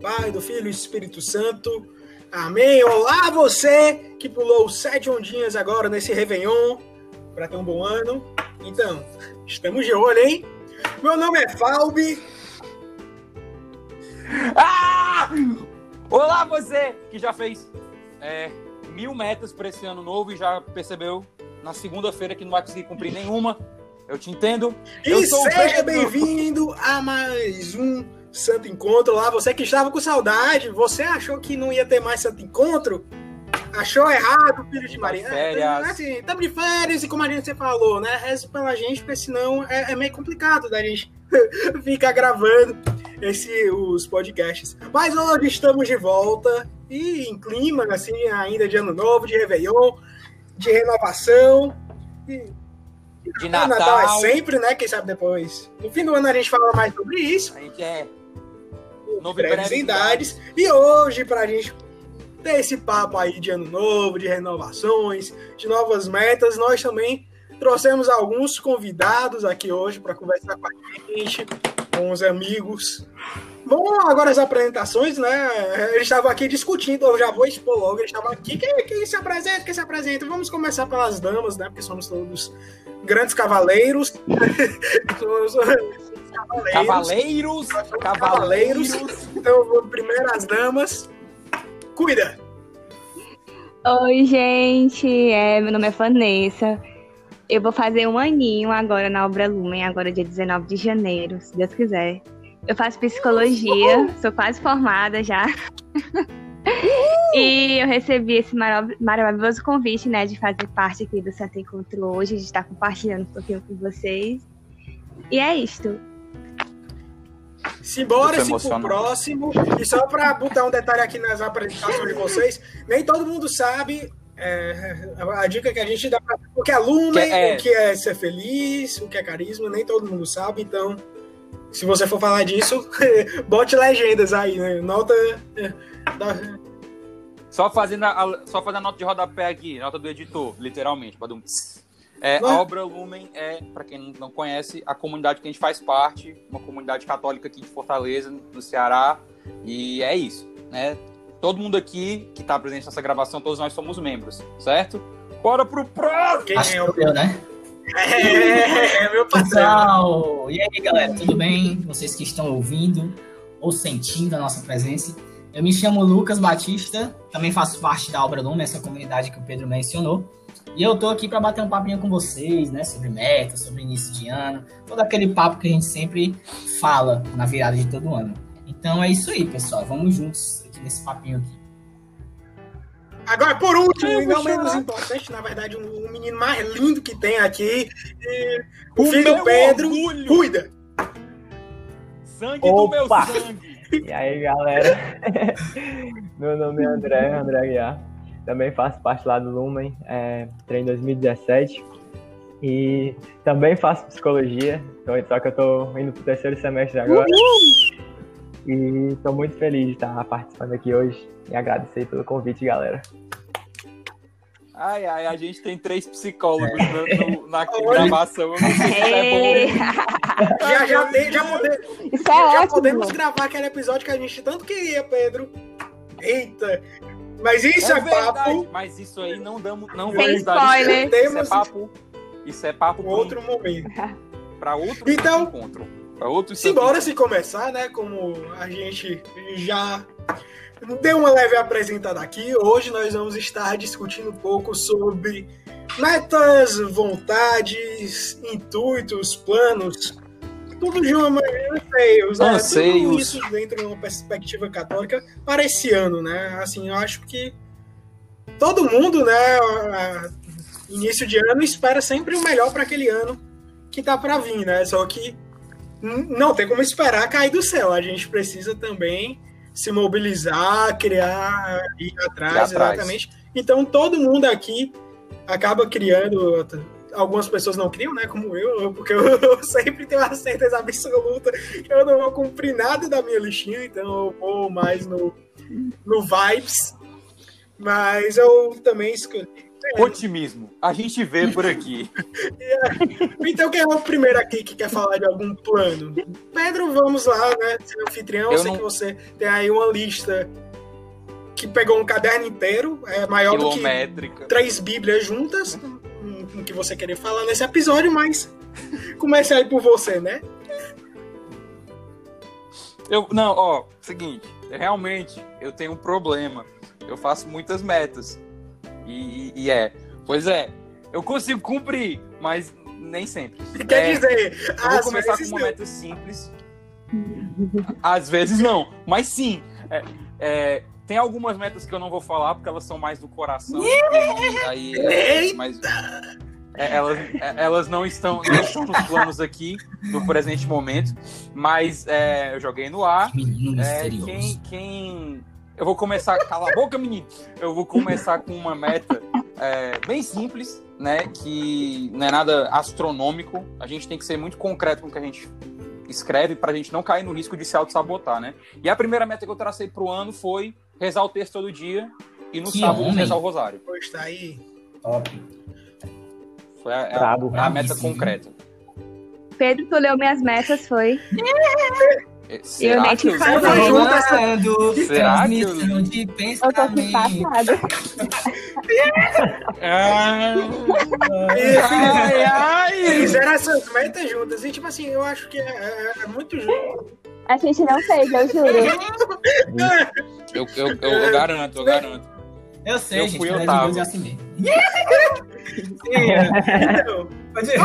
Pai, do Filho e do Espírito Santo. Amém. Olá, você que pulou sete ondinhas agora nesse Réveillon para ter um bom ano. Então, estamos de olho, hein? Meu nome é Falbi. Ah! Olá, você que já fez é, mil metas para esse ano novo e já percebeu na segunda-feira que não vai conseguir cumprir nenhuma. Eu te entendo. Eu e seja bem-vindo a mais um Santo Encontro lá. Você que estava com saudade, você achou que não ia ter mais Santo Encontro? Achou errado, filho de Maria. Férias. É, assim, estamos de férias e como a gente falou, né? Reze pela gente, porque senão é, é meio complicado da gente ficar gravando esse, os podcasts. Mas hoje estamos de volta e em clima, assim, ainda de ano novo, de Réveillon, de renovação. E de Natal. Natal é sempre, né? Quem sabe depois. No fim do ano a gente fala mais sobre isso. A gente é. Brevidades. E hoje, pra gente ter esse papo aí de ano novo, de renovações, de novas metas, nós também trouxemos alguns convidados aqui hoje para conversar com a gente, com os amigos. Bom, agora as apresentações, né? Eles estavam aqui discutindo, eu já vou expor logo, eles estavam aqui, quem, quem se apresenta, quem se apresenta? Vamos começar pelas damas, né? Porque somos todos grandes cavaleiros. cavaleiros. Cavaleiros, cavaleiros. Então, primeiro as damas. Cuida! Oi, gente. É, meu nome é Vanessa. Eu vou fazer um aninho agora na Obra Lumen, agora dia 19 de janeiro, se Deus quiser. Eu faço psicologia, sou quase formada já. e eu recebi esse maravilhoso convite, né, de fazer parte aqui do Santo Encontro hoje, de estar compartilhando um pouquinho com vocês. E é isto. Simbora, sim, pro próximo. E só para botar um detalhe aqui nas apresentações de vocês, nem todo mundo sabe é, a dica que a gente dá pra, o que é lumen, que é... o que é ser feliz, o que é carisma, nem todo mundo sabe, então se você for falar disso, bote legendas aí, né? Nota é, da, só fazendo a, só fazendo a nota de rodapé aqui, nota do editor, literalmente. É, a Obra Lumen é, para quem não conhece, a comunidade que a gente faz parte, uma comunidade católica aqui de Fortaleza, no Ceará, e é isso, né? Todo mundo aqui que está presente nessa gravação, todos nós somos membros, certo? Bora pro próximo! Quem Acho é o meu, né? É, é meu parceiro. E aí, galera, tudo bem? Vocês que estão ouvindo ou sentindo a nossa presença. Eu me chamo Lucas Batista, também faço parte da Obra Lume, essa comunidade que o Pedro mencionou. E eu tô aqui para bater um papinho com vocês, né, sobre metas, sobre início de ano, todo aquele papo que a gente sempre fala na virada de todo ano. Então é isso aí, pessoal. Vamos juntos aqui nesse papinho aqui. Agora, por último, e não menos importante, na verdade, um, um, menino mais lindo que tem aqui, o, o filho Pedro, orgulho. cuida. Sangue Opa. do meu sangue. E aí, galera? Meu nome é André, André Aguiar. Também faço parte lá do Lumen, é, entrei em 2017. E também faço psicologia, só que eu tô indo pro terceiro semestre agora. Uhul! E tô muito feliz de estar participando aqui hoje e agradecer pelo convite, galera. Ai, ai, a gente tem três psicólogos no, na gravação. Eu não sei se é bom. Já, já, tem, já, pode, Isso é já ótimo. podemos gravar aquele episódio que a gente tanto queria, Pedro. Eita! Mas isso é, é papo. Mas isso aí não damos. Não Sem spoiler. Isso, isso é papo. Isso é papo para outro momento. Para outro então, encontro. Para outro Simbora se começar, né? Como a gente já deu uma leve apresentada aqui. Hoje nós vamos estar discutindo um pouco sobre metas, vontades, intuitos, planos, tudo de uma maneira anseios, né? Tudo isso dentro de uma perspectiva católica para esse ano, né? Assim, eu acho que todo mundo, né, início de ano espera sempre o melhor para aquele ano que tá para vir, né? Só que não tem como esperar cair do céu. A gente precisa também se mobilizar, criar, ir atrás, exatamente. Então todo mundo aqui acaba criando. Algumas pessoas não criam, né? Como eu, porque eu sempre tenho a certeza absoluta que eu não vou cumprir nada da minha listinha, então eu vou mais no, no vibes. Mas eu também escolhi Otimismo. A gente vê por aqui. Então quem é o primeiro aqui que quer falar de algum plano? Pedro, vamos lá, né? Seu anfitrião, eu, sei não... que você tem aí uma lista que pegou um caderno inteiro, é maior do que três bíblias juntas, que você querer falar nesse episódio, mas comece aí por você, né? Eu, não, ó, seguinte, realmente eu tenho um problema. Eu faço muitas metas. E, e é, pois é, eu consigo cumprir, mas nem sempre. Quer é, dizer, eu vou começar com uma não. meta simples. Às vezes não, mas sim. É, é, tem algumas metas que eu não vou falar porque elas são mais do coração. aí, é, mas é, elas, é, elas não estão, não estão nos planos aqui no presente momento, mas é, eu joguei no ar. É, quem, quem, eu vou começar, cala a boca, menino. Eu vou começar com uma meta é, bem simples, né? Que não é nada astronômico. A gente tem que ser muito concreto com o que a gente escreve para a gente não cair no risco de se auto-sabotar, né? E a primeira meta que eu tracei para o ano foi rezar o texto todo dia e no que sábado homem. rezar o rosário. Pois tá aí. Top. Foi a, Brabo, a, a meta concreta. Pedro, tu leu minhas metas, foi? Será eu nem te falei. Será que eu... de pensamento. Eu ai, ai, Fizeram essas metas juntas. E tipo assim, eu acho que é, é, é muito justo. A gente não fez, eu juro. eu, eu, eu, eu garanto, eu garanto. Eu sei, eu gente, fui, eu tava. Eu assinei. Então,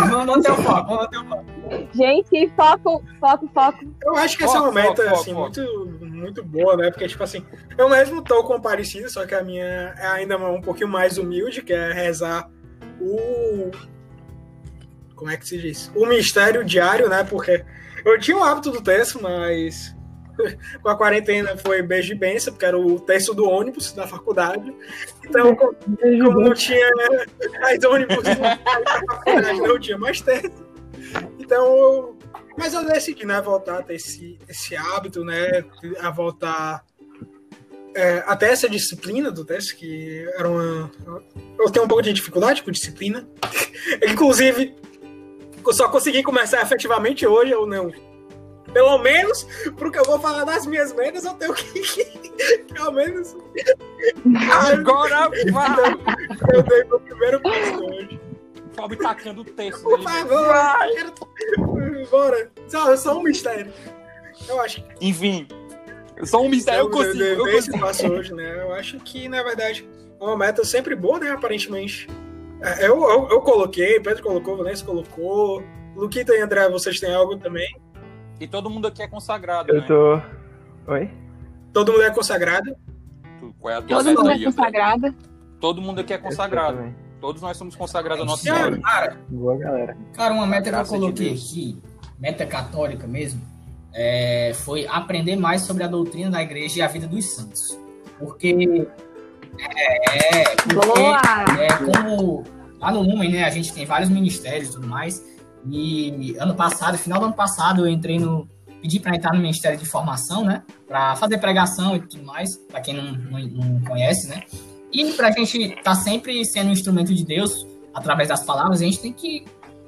vamos manter o foco, vamos manter o foco. Gente, foco, foco, foco. Eu acho que essa foco, é uma meta, foco, assim, foco. muito, muito boa, né? Porque, tipo assim, eu mesmo tô com parecido, só que a minha é ainda um pouquinho mais humilde, que é rezar o... Como é que se diz? O mistério diário, né? Porque eu tinha o hábito do texto, mas com a quarentena foi beijo e benção, porque era o texto do ônibus da faculdade. Então, como, como não tinha mais ônibus na faculdade, não tinha mais texto. Então, mas eu decidi, né, voltar a ter esse, esse hábito, né, a voltar é, até essa disciplina do teste, que era uma. Eu tenho um pouco de dificuldade com disciplina. Inclusive, eu só consegui começar efetivamente hoje, ou não. Pelo menos, porque eu vou falar das minhas metas, eu tenho que. Pelo menos. Agora vai! Eu dei meu primeiro passo hoje. Fábio tacando o texto. Por favor, bora. Só, só um mistério. Eu acho. Enfim, só um mistério eu, eu consigo. Eu, eu, eu consigo. passo hoje, né? Eu acho que, na verdade, é uma meta sempre boa, né? Aparentemente. É, eu, eu, eu coloquei, Pedro colocou, Vanessa colocou. Luquita e André, vocês têm algo também? E todo mundo aqui é consagrado, Eu né? tô... Oi? Todo mundo é consagrado? Qual é a tua todo mundo é consagrado. Todo mundo aqui é consagrado. Todos nós somos consagrados à nossa Senhora. Cara, Boa, galera. Cara, uma meta que eu coloquei de aqui, meta católica mesmo, é, foi aprender mais sobre a doutrina da igreja e a vida dos santos. Porque. É, porque, é, como lá no Lumen, né, a gente tem vários ministérios e tudo mais. E ano passado, final do ano passado, eu entrei no. Pedi para entrar no Ministério de Formação, né? Para fazer pregação e tudo mais, para quem não, não, não conhece, né? E para a gente estar tá sempre sendo um instrumento de Deus através das palavras, a gente tem que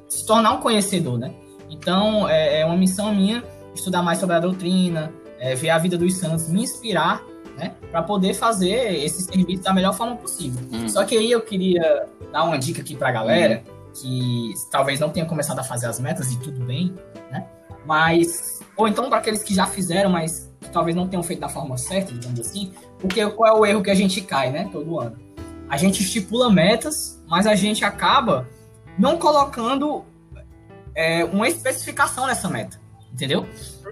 se tornar um conhecedor, né? Então, é, é uma missão minha estudar mais sobre a doutrina, é, ver a vida dos santos, me inspirar, né? Para poder fazer esse serviço da melhor forma possível. Hum. Só que aí eu queria dar uma dica aqui para a galera, hum. Que talvez não tenha começado a fazer as metas e tudo bem, né? Mas, ou então para aqueles que já fizeram, mas que talvez não tenham feito da forma certa, digamos assim, porque qual é o erro que a gente cai, né, todo ano? A gente estipula metas, mas a gente acaba não colocando é, uma especificação nessa meta, entendeu?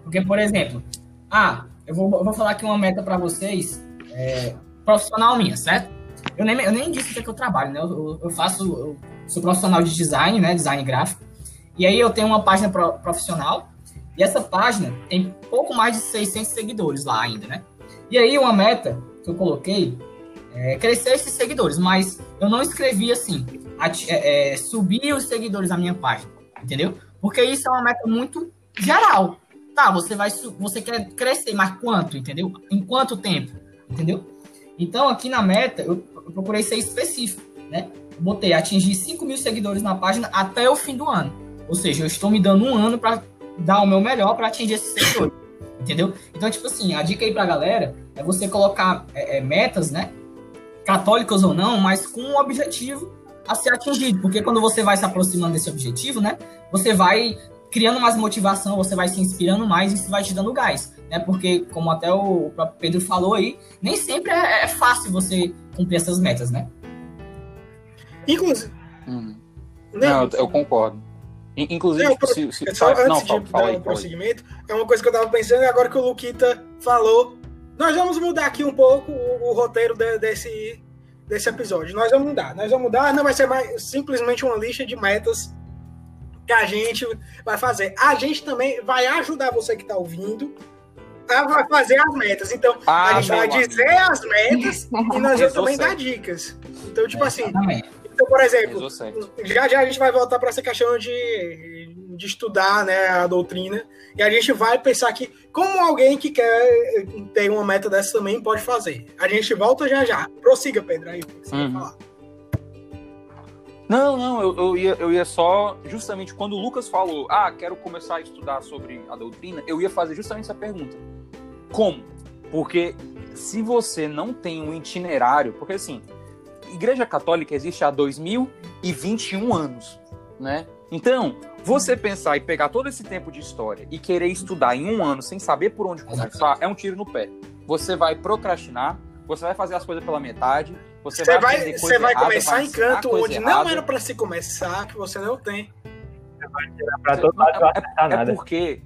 Porque, por exemplo, ah, eu vou, eu vou falar aqui uma meta para vocês, é, profissional minha, certo? Eu nem, eu nem disse que, é que eu trabalho, né? Eu, eu faço, eu sou profissional de design, né? Design gráfico. E aí eu tenho uma página profissional e essa página tem pouco mais de 600 seguidores lá ainda, né? E aí uma meta que eu coloquei é crescer esses seguidores, mas eu não escrevi assim, é, é, subir os seguidores da minha página, entendeu? Porque isso é uma meta muito geral. Tá, você vai, você quer crescer, mas quanto, entendeu? Em quanto tempo, entendeu? Então aqui na meta eu, eu procurei ser específico, né? botei atingir 5 mil seguidores na página até o fim do ano. Ou seja, eu estou me dando um ano para dar o meu melhor para atingir esses seguidores. Entendeu? Então, tipo assim, a dica aí pra galera é você colocar é, é, metas, né? Católicas ou não, mas com um objetivo a ser atingido. Porque quando você vai se aproximando desse objetivo, né? Você vai criando mais motivação, você vai se inspirando mais e isso vai te dando gás. Né? Porque, como até o próprio Pedro falou aí, nem sempre é, é fácil você cumprir essas metas, né? Inclusive. Hum. Não, eu, eu concordo. Inclusive, Não, se, se, É só antes não, de fala, dar um prosseguimento, é uma coisa que eu tava pensando e agora que o Luquita falou, nós vamos mudar aqui um pouco o, o roteiro de- desse, desse episódio. Nós vamos mudar. Nós vamos mudar, não vai ser mais simplesmente uma lista de metas que a gente vai fazer. A gente também vai ajudar você que está ouvindo a vai fazer as metas. Então, Ah, a gente vai dizer as metas e nós vamos também dar dicas. Então, tipo assim, Exatamente. então, por exemplo, já já a gente vai voltar para essa questão de, de estudar né, a doutrina e a gente vai pensar que como alguém que quer ter uma meta dessa também pode fazer. A gente volta já já. Prossiga, Pedro, aí. o que Você vai Uhum. falar. Não, não, eu, eu, ia, eu ia só. Justamente quando o Lucas falou, ah, quero começar a estudar sobre a doutrina, eu ia fazer justamente essa pergunta. Como? Porque se você não tem um itinerário. Porque assim, Igreja Católica existe há 2021 anos, né? Então, você pensar e pegar todo esse tempo de história e querer estudar em um ano sem saber por onde começar, é um tiro no pé. Você vai procrastinar, você vai fazer as coisas pela metade, você, Você vai, vai, você vai errada, começar em ensinar canto onde não errada. era para se começar, que você não tem. Pra todo lado não é, acertar é nada. porque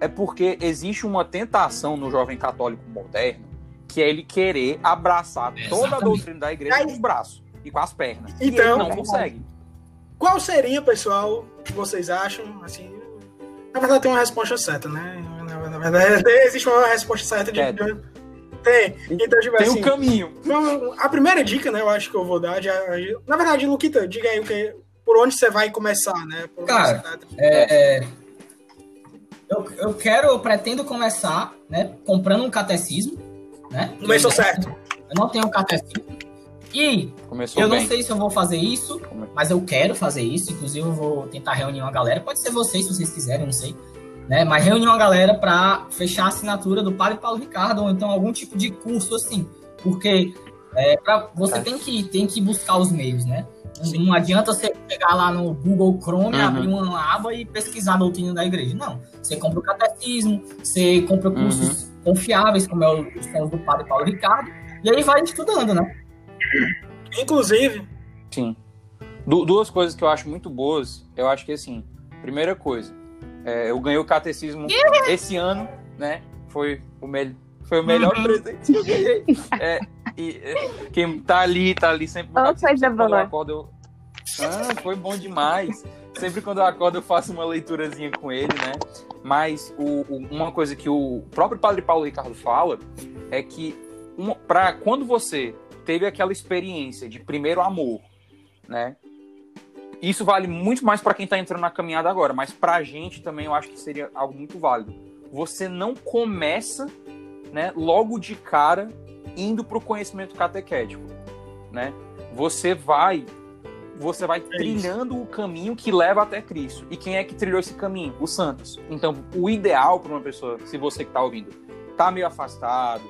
é porque existe uma tentação no jovem católico moderno que é ele querer abraçar toda a doutrina da igreja Aí- com os braços e com as pernas. e Então- ele não consegue. Qual seria, pessoal, que vocês acham? Assim, na verdade tem uma resposta certa, né? Na, na verdade existe uma resposta certa de. É. Tem. Então, tipo Tem assim, um caminho. A primeira dica, né, eu acho que eu vou dar. Já, na verdade, Luquita, diga aí o que, por onde você vai começar, né? Cara, tá- É, é, eu, eu quero, eu pretendo começar, né, comprando um catecismo, né? Começou eu, certo. Eu não tenho um catecismo. E Começou eu bem. não sei se eu vou fazer isso, mas eu quero fazer isso. Inclusive, eu vou tentar reunir uma galera. Pode ser vocês, se vocês quiserem, eu não sei. Né? Mas reunir uma galera para fechar a assinatura do Padre Paulo Ricardo, ou então algum tipo de curso assim. Porque é, pra, você É. tem que, tem que buscar os meios, né? Não adianta você pegar lá no Google Chrome, Uhum. abrir uma aba e pesquisar a doutrina da igreja. Não. Você compra o catecismo, você compra Uhum. cursos confiáveis, como é o- os são do Padre Paulo Ricardo, e aí vai estudando, né? Inclusive, Sim. Du- duas coisas que eu acho muito boas. Eu acho que assim, primeira coisa, é, eu ganhei o catecismo esse ano, né? Foi o, mel foi o melhor presente que eu ganhei. É, e, é, quem tá ali, tá ali sempre. Oh, coisa boa. acordo, eu- Ah, foi bom demais. Sempre quando eu acordo, eu faço uma leiturazinha com ele, né? Mas o- o- uma coisa que o próprio Padre Paulo Ricardo fala é que uma, pra, quando você teve aquela experiência de primeiro amor, né? Isso vale muito mais para quem tá entrando na caminhada agora, mas pra gente também eu acho que seria algo muito válido. Você não começa, né, logo de cara indo pro conhecimento catequético, né? Você vai você vai trilhando o caminho que leva até Cristo. E quem é que trilhou esse caminho? Os santos. Então, o ideal para uma pessoa, se você que tá ouvindo, tá meio afastado,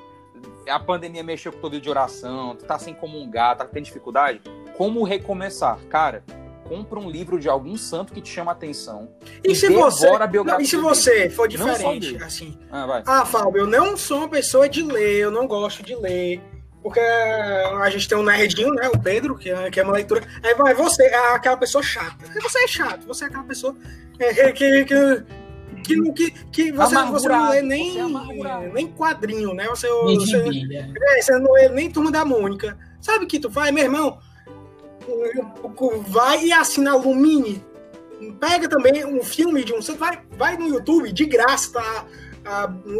a pandemia mexeu com todo de oração, tá sem comungar, tá tendo dificuldade, como recomeçar? Cara, compra um livro de algum santo que te chama a atenção. e se devora você. a não, e se você for diferente, assim. Ah, vai. Ah, Fábio, eu não sou uma pessoa de ler, eu não gosto de ler. Porque a gente tem um nerdinho, né? O Pedro, que é, que é uma leitura. Aí vai, você é aquela pessoa chata. Você é chato, você é aquela pessoa é, que, que, que, não- que, que você, você não lê você é nem, nem quadrinho, né? Você, Nem você, é, você não lê nem Turma da Mônica. Sabe o que tu faz, meu irmão? Vai e assina a Lumine. Pega também um filme de um. Você vai, vai no YouTube, de graça, tá?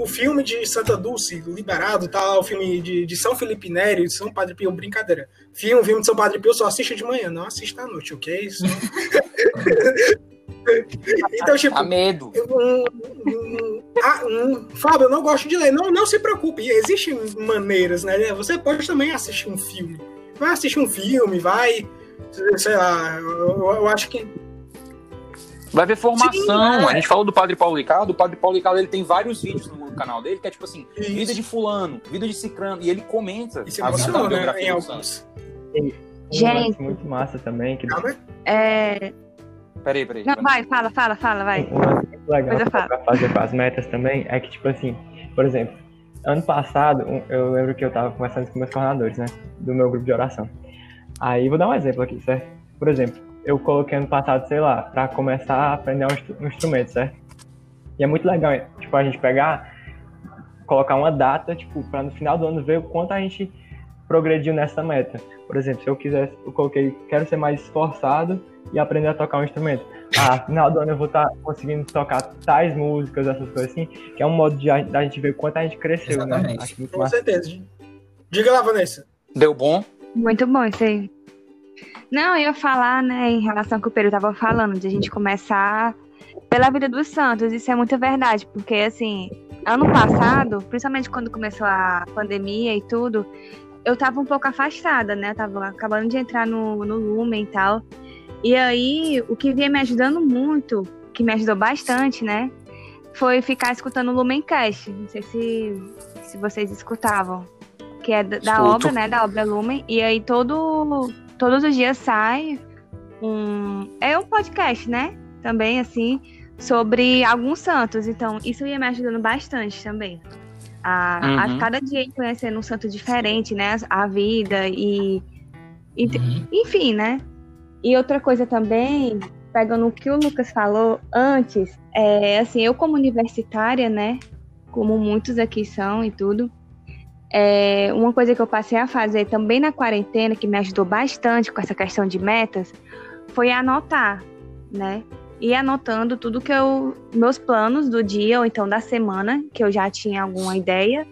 o filme de Santa Dulce, liberado, tá lá o filme de, de São Felipe Nério, de São Padre Pio, brincadeira. Filme, filme de São Padre Pio só assiste de manhã, não assista à noite, ok? Então, tipo, A medo. um, um, ah, um- Fábio, eu não gosto de ler. Não, não se preocupe, existem maneiras, né? Você pode também assistir um filme. Vai assistir um filme, vai. Sei lá, eu, eu acho que. Vai ver formação. Sim, é. A gente falou do Padre Paulo Ricardo. O Padre Paulo Ricardo ele tem vários vídeos no canal dele, que é tipo assim, Isso. vida de fulano, vida de cicrano. E ele comenta Isso a vida da né? Em alguns. Gente. muito massa também, que Calma. É... Peraí, peraí. Não, vai, fala, fala, fala, vai. Um lance legal pra fazer com as metas também é que, tipo assim, por exemplo, ano passado, eu lembro que eu tava conversando com meus coordenadores, né? Do meu grupo de oração. Aí, vou dar um exemplo aqui, certo? Por exemplo, eu coloquei ano passado, sei lá, pra começar a aprender um, instru- um instrumento, certo? E é muito legal, tipo, a gente pegar, colocar uma data, tipo, pra no final do ano ver o quanto a gente progrediu nessa meta. Por exemplo, se eu quiser, eu coloquei, quero ser mais esforçado e aprender a tocar um instrumento. Ah, final do ano eu vou estar conseguindo tocar tais músicas, essas coisas assim, que é um modo de a, da gente ver o quanto a gente cresceu, né? Exatamente. Acho muito Com massa. certeza. Diga lá, Vanessa. Deu bom? Muito bom isso aí. Não, eu ia falar, né, em relação ao que o Pedro tava falando, de a gente começar pela vida dos santos. Isso é muita verdade, porque, assim, ano passado, principalmente quando começou a pandemia e tudo, eu tava um pouco afastada, né? Eu tava acabando de entrar no, no Lumen e tal. E aí, o que vinha me ajudando muito, que me ajudou bastante, né, foi ficar escutando o Lumencast. Não sei se, se vocês escutavam. Que é da, da obra, né? Da obra Lumen. E aí todo, todos os dias sai um. É um podcast, né? Também, assim, sobre alguns santos. Então, isso ia me ajudando bastante também. A, a Uhum. cada dia ir conhecendo um santo diferente, né? A vida e. e Uhum. enfim, né? E outra coisa também, pegando o que o Lucas falou antes, é assim, eu como universitária, né? Como muitos aqui são e tudo, é, uma coisa que eu passei a fazer também na quarentena, que me ajudou bastante com essa questão de metas, foi anotar, né? E anotando tudo que eu. meus planos do dia ou então da semana, que eu já tinha alguma ideia.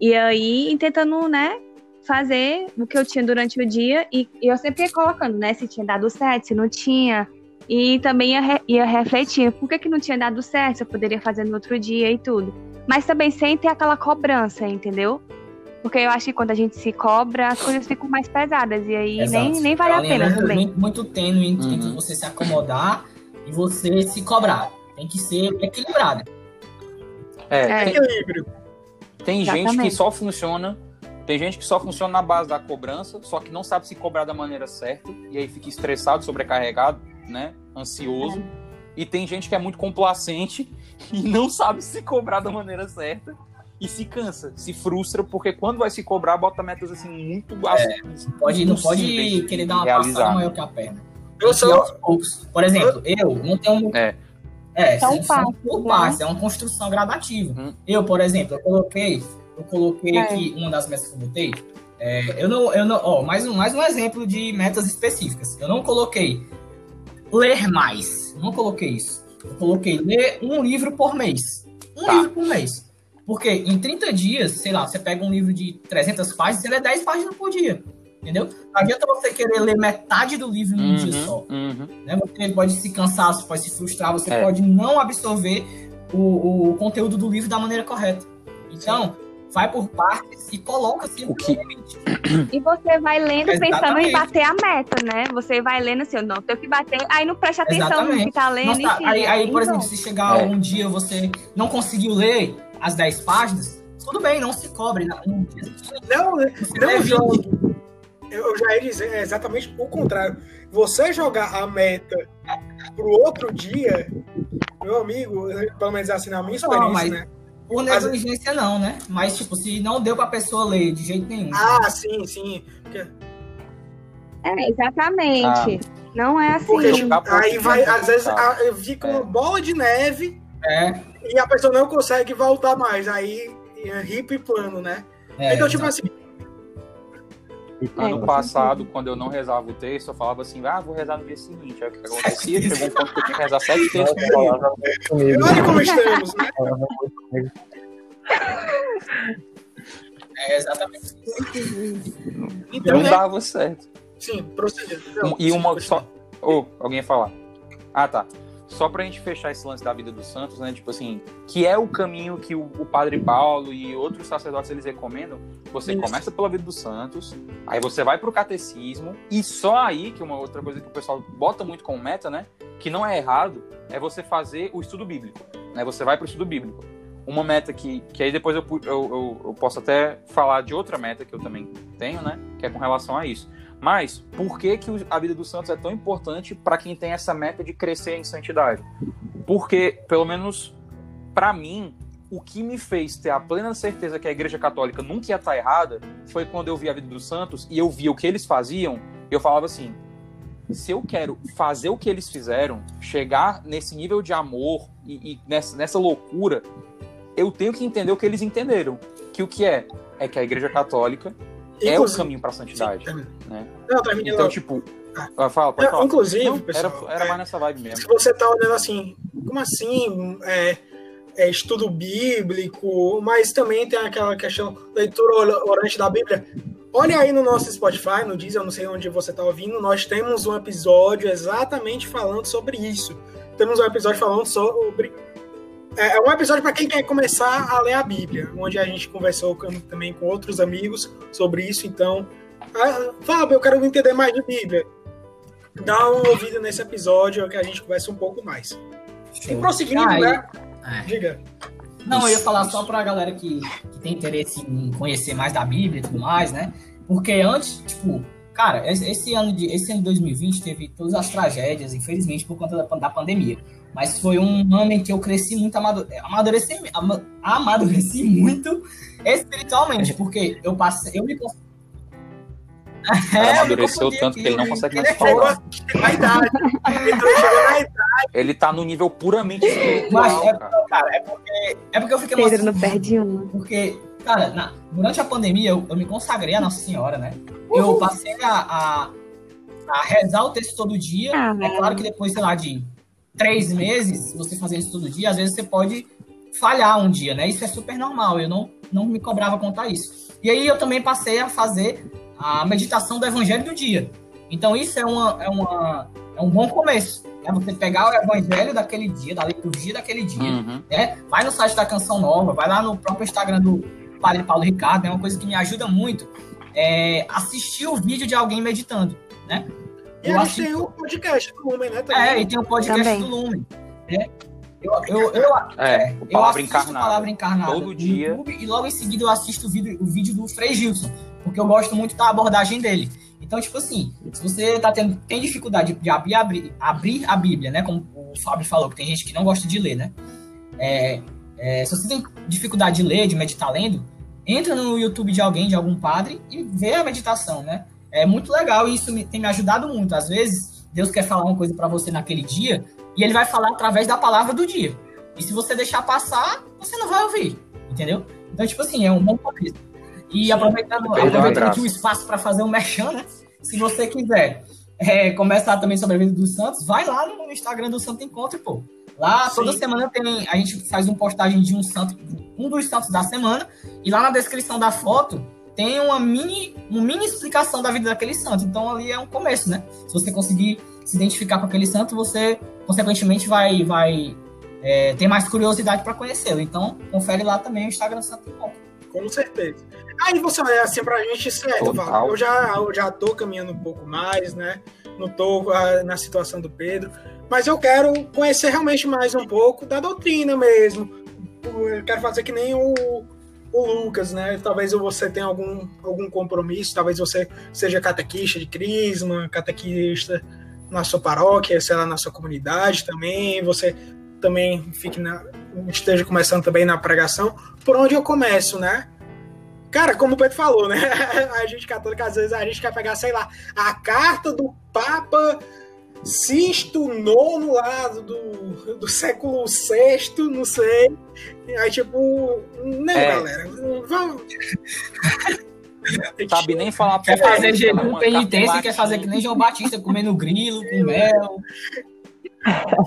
E aí, tentando, né, fazer o que eu tinha durante o dia e, e eu sempre ia colocando, né, se tinha dado certo, se não tinha. E também ia, re- ia refletir, por que, que não tinha dado certo, se eu poderia fazer no outro dia e tudo. Mas também sem ter aquela cobrança, entendeu? Porque eu acho que quando a gente se cobra, as coisas ficam mais pesadas e aí nem, Exato. nem vale É a uma linha pena muito, também. Muito, muito tênue entre, Uhum. você se acomodar e você se cobrar. Tem que ser equilibrado. É, É. tem, Equilíbrio. tem gente que Exatamente. só funciona. Tem gente que só funciona na base da cobrança, só que não sabe se cobrar da maneira certa, e aí fica estressado, sobrecarregado, né? Ansioso. E tem gente que é muito complacente e não sabe se cobrar da maneira certa. E se cansa, se frustra, porque quando vai se cobrar, bota metas assim muito assim, Pode, não pode querer dar uma realizar. passada maior que a perna. Eu sou. aos poucos. Por exemplo, eu não tenho. um- É. É, São são, são passos, por né? é uma construção gradativa. Hum. Eu, por exemplo, eu coloquei, eu coloquei É. aqui uma das metas que eu botei. é, eu não, eu não, ó, mais um, mais um exemplo de metas específicas. Eu não coloquei ler mais, eu não coloquei isso. Eu coloquei ler um livro por mês. Um Tá. livro por mês. Porque em 30 dias, sei lá, você pega um livro de 300 páginas, você lê 10 páginas por dia. Entendeu? Não adianta você querer ler metade do livro num dia só Uhum, uhum. né? Você pode se cansar, você pode se frustrar, você É. pode não absorver o, o conteúdo do livro da maneira correta. Então, vai por partes e coloca sempre O que- um. E você vai lendo pensando em Exatamente. bater a meta, né? Você vai lendo assim, eu não tenho que bater, aí não presta atenção no que tá lendo, Não tá- enfim. aí, aí, por então, exemplo, se chegar É. um dia você não conseguiu ler as 10 páginas, tudo bem, não se cobre. Não, não, Não, né? você Não, leve João. Eu já ia dizer é exatamente o contrário. Você jogar a meta pro outro dia, meu amigo, pelo menos assim na minha experiência, mas- né? por negligência não, né? Mas, tipo, se não deu pra pessoa ler de jeito nenhum. Ah, sim, sim. Porque, É, exatamente. Não é assim. porque, tipo, aí vai, é às vezes, a- fica É. uma bola de neve É, e a pessoa não consegue voltar mais. Aí, é hip e plano, né? é, então, tipo assim, E, Ano com passado, quando eu não rezava o texto, eu falava assim, ah, vou rezar no dia seguinte. Aí o que acontecia? Chegou um ponto que eu tinha que rezar sete textos olha como estamos, né? é exatamente. Então, Não né? dava certo. Sim, procedendo. E uma só. Ô, alguém ia falar. Ah, tá. Só pra gente fechar esse lance da vida dos santos, né? Tipo assim, que é o caminho que o, o Padre Paulo e outros sacerdotes eles recomendam. Você Isso. começa pela vida dos santos, aí você vai pro catecismo, e só aí, que é uma outra coisa que o pessoal bota muito como meta, né? Que não é errado, é você fazer o estudo bíblico. Né? Você vai pro estudo bíblico. Uma meta que, que aí depois eu, eu, eu, eu posso até falar de outra meta que eu também tenho, né? Que é com relação a isso. Mas por que, que a vida dos santos é tão importante para quem tem essa meta de crescer em santidade? Porque, pelo menos para mim, o que me fez ter a plena certeza que a Igreja Católica nunca ia estar errada foi quando eu vi a vida dos santos e eu via o que eles faziam. Eu falava assim: se eu quero fazer o que eles fizeram, chegar nesse nível de amor e, e nessa, nessa loucura, eu tenho que entender o que eles entenderam. Que o que é? É que a Igreja Católica é o caminho para a santidade. Sim, né? Não, termina Então, logo. tipo. Ah. Ah, Fala, pode falar. inclusive, pessoal, era, era é- mais nessa vibe mesmo. se você tá olhando assim, como assim? É, é estudo bíblico, mas também tem aquela questão leitura or- orante da Bíblia. Olha aí no nosso Spotify, no Deezer, eu não sei onde você tá ouvindo, nós temos um episódio exatamente falando sobre isso. Temos um episódio falando sobre. É é um episódio para quem quer começar a ler a Bíblia, onde a gente conversou também com outros amigos sobre isso. Então, ah, Fábio, eu quero entender mais de Bíblia. Dá uma ouvida nesse episódio que a gente conversa um pouco mais. E prosseguindo, Ah, né? É. Diga. Não, eu ia falar isso. só pra galera que, que tem interesse em conhecer mais da Bíblia e tudo mais, né? Porque antes, tipo, cara, esse, esse ano de esse ano de 2020 teve todas as tragédias, infelizmente, por conta da, da pandemia. Mas foi um ano em que eu cresci muito, amado, amadureci, ama- amadureci muito espiritualmente, porque eu passei, eu me É, amadureceu tanto que ele não aqui, consegue mais falar. na idade. Então, chegou na idade. Ele tá no nível puramente Mas espiritual, é, cara. cara, é porque, é porque eu fiquei Pedro não perde uma. Porque, cara, na- durante a pandemia eu, eu me consagrei a Nossa Senhora, né? Eu passei a, a, a rezar o texto todo dia. Ah, é claro que depois, sei lá, de três meses, você fazendo isso todo dia, às vezes você pode falhar um dia, né? Isso é super normal. Eu não, não me cobrava a isso. E aí eu também passei a fazer a meditação do Evangelho do dia. Então isso é, uma, é, uma, é um bom começo. É você pegar o Evangelho daquele dia, da liturgia daquele dia, Uhum. né? Vai no site da Canção Nova, vai lá no próprio Instagram do Padre Paulo Ricardo, é uma coisa que me ajuda muito. É assistir o vídeo de alguém meditando, né? E Eu a acho tem o podcast do Lumen, né? Também. É, e tem o podcast Também. do Lumen. né? Eu, eu, eu, É, o eu Palavra assisto Encarnada. Palavra Encarnada Todo no dia. YouTube, e logo em seguida eu assisto o vídeo, o vídeo do Frei Gilson, porque eu gosto muito da abordagem dele. Então, tipo assim, se você tá tendo, tem dificuldade de abrir, abrir, abrir a Bíblia, né? Como o Fábio falou, que tem gente que não gosta de ler, né? É, é, se você tem dificuldade de ler, de meditar lendo, entra no YouTube de alguém, de algum padre, e vê a meditação, né? É muito legal e isso me- tem me ajudado muito. Às vezes, Deus quer falar uma coisa para você naquele dia, e ele vai falar através da palavra do dia. E se você deixar passar, você não vai ouvir, entendeu? Então, tipo assim, é um bom começo. E aproveitando, aproveitando aqui o espaço para fazer um merchan, né? Se você quiser é, começar também sobre a vida dos Santos, vai lá no Instagram do Santo Encontro, pô. Lá, toda Sim. semana tem, a gente faz uma postagem de um santo, um dos santos da semana, e lá na descrição da foto tem uma mini, uma mini explicação da vida daquele santo. Então ali é um começo, né? Se você conseguir se identificar com aquele santo, você consequentemente vai, vai é, ter mais curiosidade para conhecê-lo. Então confere lá também o Instagram do Santo Encontro. Com certeza. Aí você olha assim pra gente, certo. Val, eu já, eu já tô caminhando um pouco mais, né? Não tô ah, na situação do Pedro, mas eu quero conhecer realmente mais um pouco da doutrina mesmo. Eu quero fazer que nem o, o Lucas, né? Talvez você tenha algum, algum compromisso, talvez você seja catequista de crisma, catequista na sua paróquia, sei lá, na sua comunidade também, você também fique na, esteja começando também na pregação, por onde eu começo, né? Cara, como o Pedro falou, né? A gente católica, às vezes, a gente quer pegar, sei lá, a carta do Papa Sisto Nono lá do, do século VI, não sei. Aí, tipo, não, É. galera. Vamos. Sabe nem falar Quer fazer jejum, penitência, quer fazer que nem João Batista, comendo grilo, com mel.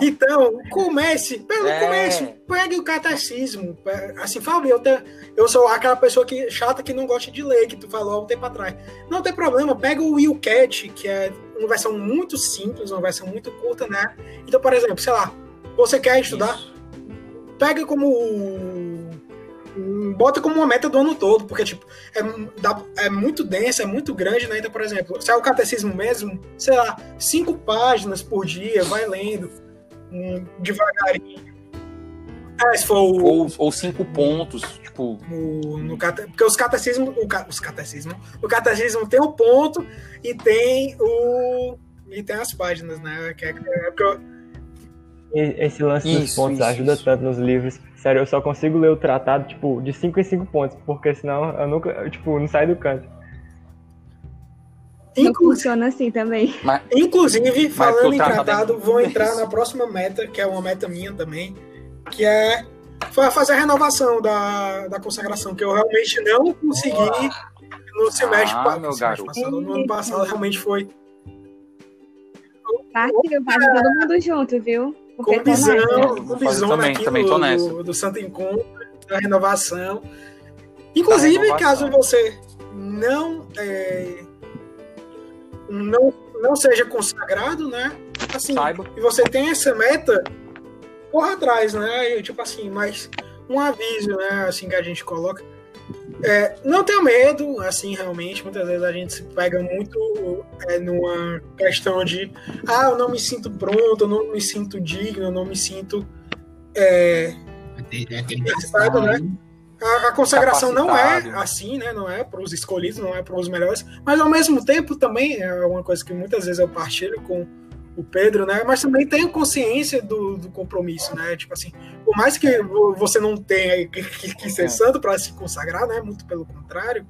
Então, comece, pelo É. começo, pegue o catecismo. Assim, Fábio, eu, te- eu sou aquela pessoa que, chata que não gosta de ler, que tu falou há um tempo atrás. Não tem problema, pega o WillCat, que é uma versão muito simples, uma versão muito curta, né? Então, por exemplo, sei lá, Você quer estudar? Isso. Pega como. Bota como uma meta do ano todo, porque, tipo, é, é muito densa, é muito grande, né? Então, por exemplo, se é o catecismo mesmo, sei lá, cinco páginas por dia, vai lendo devagarinho. É, se for o, Ou, ou cinco pontos, tipo, no, no cate- porque os catecismos, o, ca- os catecismos, o catecismo tem o ponto e tem o e tem as páginas, né? Que é, é porque eu- Esse lance dos Isso, pontos isso, ajuda isso. tanto nos livros. Sério, eu só consigo ler o tratado, tipo, de 5 em 5 pontos, porque senão eu nunca, eu, tipo, não saio do canto. Não inclusive, funciona assim também. mas, inclusive falando o em tratado é vou entrar na próxima meta, que é uma meta minha também, que é fa- fazer a renovação da, da consagração, que eu realmente não consegui no semestre, Ah, pa- meu semestre passado. No ano passado realmente foi Partiu, vai todo mundo junto, viu? Porque com tá visão, com visão também, aqui também do, tô nessa. do, do Santo Encontro, da renovação. Inclusive, renovação. caso você não, é, não não seja consagrado, né? Assim, saiba. e você tem essa meta, corra atrás, né? E, tipo assim, mas um aviso, né? Assim que a gente coloca. É, não tenha medo, assim, realmente. Muitas vezes a gente se pega muito é, numa questão de ah, eu não me sinto pronto, eu não me sinto digno, eu não me sinto. é, né? a, a consagração não é assim, né? Não é para os escolhidos, não é para os melhores, mas ao mesmo tempo também é uma coisa que muitas vezes eu partilho com o Pedro, né? Mas também tenho consciência do, do compromisso, né? Tipo assim, por mais que vo- você não tenha que, que- que ser É. santo para se consagrar, né? Muito pelo contrário.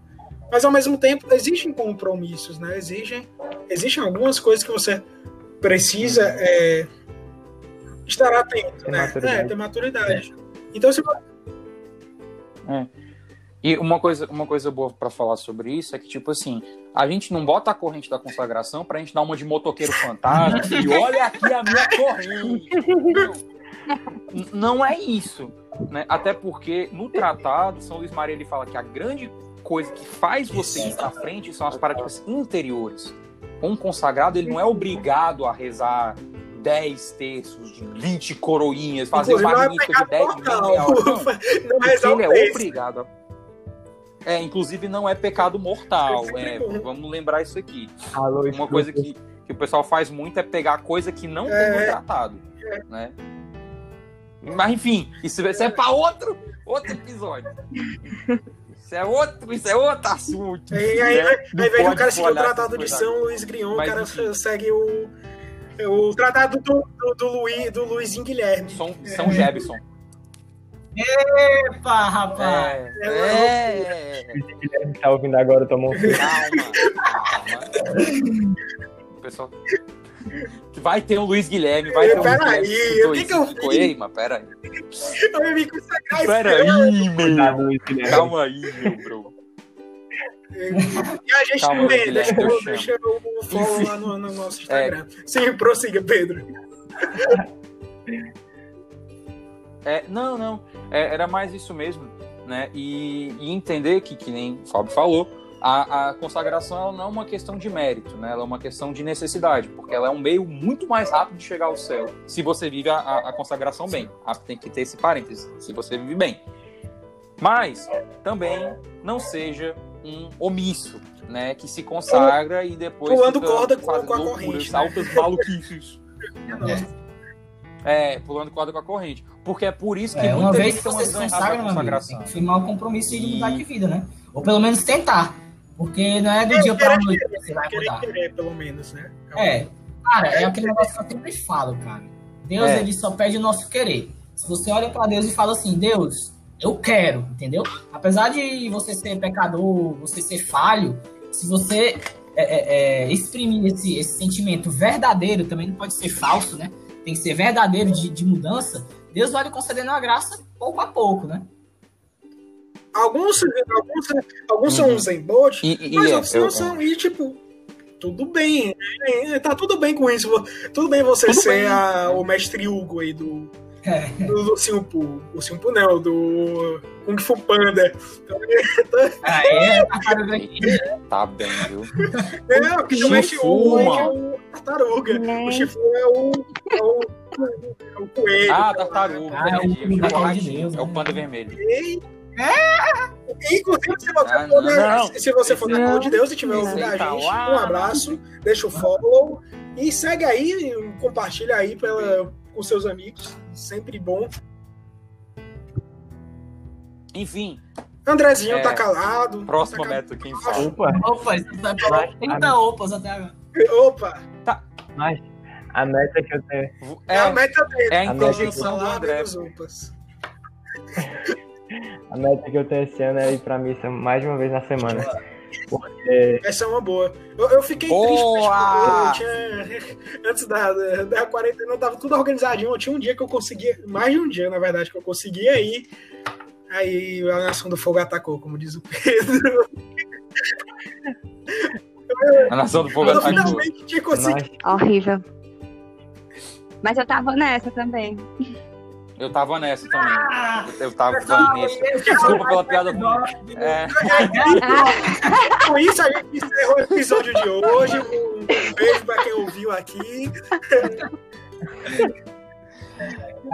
Mas ao mesmo tempo existem compromissos, né? Exigem, existem algumas coisas que você precisa é, estar atento, Ter né? maturidade. É, ter maturidade. Então, se E uma coisa, uma coisa boa pra falar sobre isso é que, tipo assim, a gente não bota a corrente da consagração pra gente dar uma de motoqueiro fantasma e olha aqui a minha corrente. entendeu? N- Não é isso. Né? Até porque no tratado, São Luís Maria ele fala que a grande coisa que faz você ir pra frente são as práticas interiores. Um consagrado, ele não é obrigado a rezar 10 terços, de 20 coroinhas, fazer não é de pecado 10 de meia mortal. hora. Não. Não é ele é obrigado a... É, inclusive não é pecado mortal. É, vamos lembrar isso aqui. Alô, Uma coisa que, que o pessoal faz muito é pegar coisa que não tem É. no tratado. Né? Mas enfim, isso, isso é para outro, outro episódio. Isso é outro, isso é outro assunto. E aí, né? aí, vem o cara seguir o tratado de São. Luís Grion, o Mas, cara enfim. segue o, o tratado do, do, do, Luiz, do Luizinho Guilherme. São, São Jebson. Epa, rapaz. É, é, Guilherme que tá ouvindo agora tomou um susto. calma, calma. Pessoal. Vai ter um Luiz Guilherme, vai ter um Luiz Peraí, Guilherme. o que que eu fiz? Mas peraí. Eu me consagrar Peraí, meu. Luiz. Calma aí, meu bro. E a gente Calma, também, deixa, eu deixa o follow Enfim. lá no, no nosso Instagram. Sim, prossiga, Pedro. É, não, não. É, era mais isso mesmo, né? E, e entender que, que nem o Fábio falou, a, a consagração ela não é uma questão de mérito, né? Ela é uma questão de necessidade, porque ela é um meio muito mais rápido de chegar ao céu, se você vive a, a- a consagração bem. Ah, tem que ter esse parênteses, se você vive bem. Mas também não seja um omisso, né? Que se consagra e depois Pulando corda com- a corrente, né? altas maluquices. Nossa. É, pulando corda com a corrente. Porque é por isso que É, uma muita vez gente que tem uma você se visão errada consagra, da meu amigo, tem que firmar o compromisso e E- mudar de vida, né? Ou pelo menos tentar. Porque não é do dia pra noite que você vai Querer, mudar. querer, pelo menos, né? É, cara, é aquele negócio que eu sempre falo, cara. Deus, É. ele só pede o nosso querer. Se você olha pra Deus e fala assim, Deus, eu quero, entendeu? Apesar de você ser pecador, você ser falho, se você é, é, é, exprimir esse, esse sentimento verdadeiro, também não pode ser falso, né? Tem que ser verdadeiro de, de mudança. Deus vai lhe concedendo a graça pouco a pouco, né? Alguns, alguns, alguns são Uhum. uns bote, E, e- mas e é, outros eu- não são. E, tipo, tudo bem. né? Tá tudo bem com isso. Tudo bem você Tudo ser bem. a- o mestre Hugo aí do, É. do Lucinho Poo. Lucinho Poo não, do Kung Fu Panda. Ah, é, tartaruga Tá bem, viu? Que o mestre Hugo Chifu, é o tartaruga. Né? O Chifu é o. É o, é o coelho. Ah, tartaruga. Ah, é o. Deus, É o né? panda vermelho. E, inclusive, se você, Ah, for, não, não. se você for da Não. cor de Deus e tiver ouvindo a Eita, gente, um abraço, deixa o follow e segue aí, compartilha aí pela, com seus amigos. Sempre bom. Enfim, Andrezinho É. tá calado. próxima tá meta, quem fala? Opa, Opa, você tá falando 30 opas até agora. Opa, mas a meta que eu tenho. é, a É, meta dele. é a interjeição do André. opas. A meta que eu tenho esse ano é ir pra missa mais de uma vez na semana. Porque Essa é uma boa. Eu, eu fiquei Boa! triste, mas tipo, eu tinha, antes da, da, da quarentena, tava tudo organizadinho. Eu tinha um dia que eu conseguia, mais de um dia, na verdade, que eu conseguia ir. Aí a Nação do Fogo atacou, como diz o Pedro. A Nação do Fogo Eu atacou. finalmente tinha conseguido. Horrível. Mas eu tava nessa também. Eu tava nessa também. Ah, Eu tava pessoal, Desculpa é o pela piada É, Com isso, a gente encerrou o episódio de hoje. Um beijo pra quem ouviu aqui.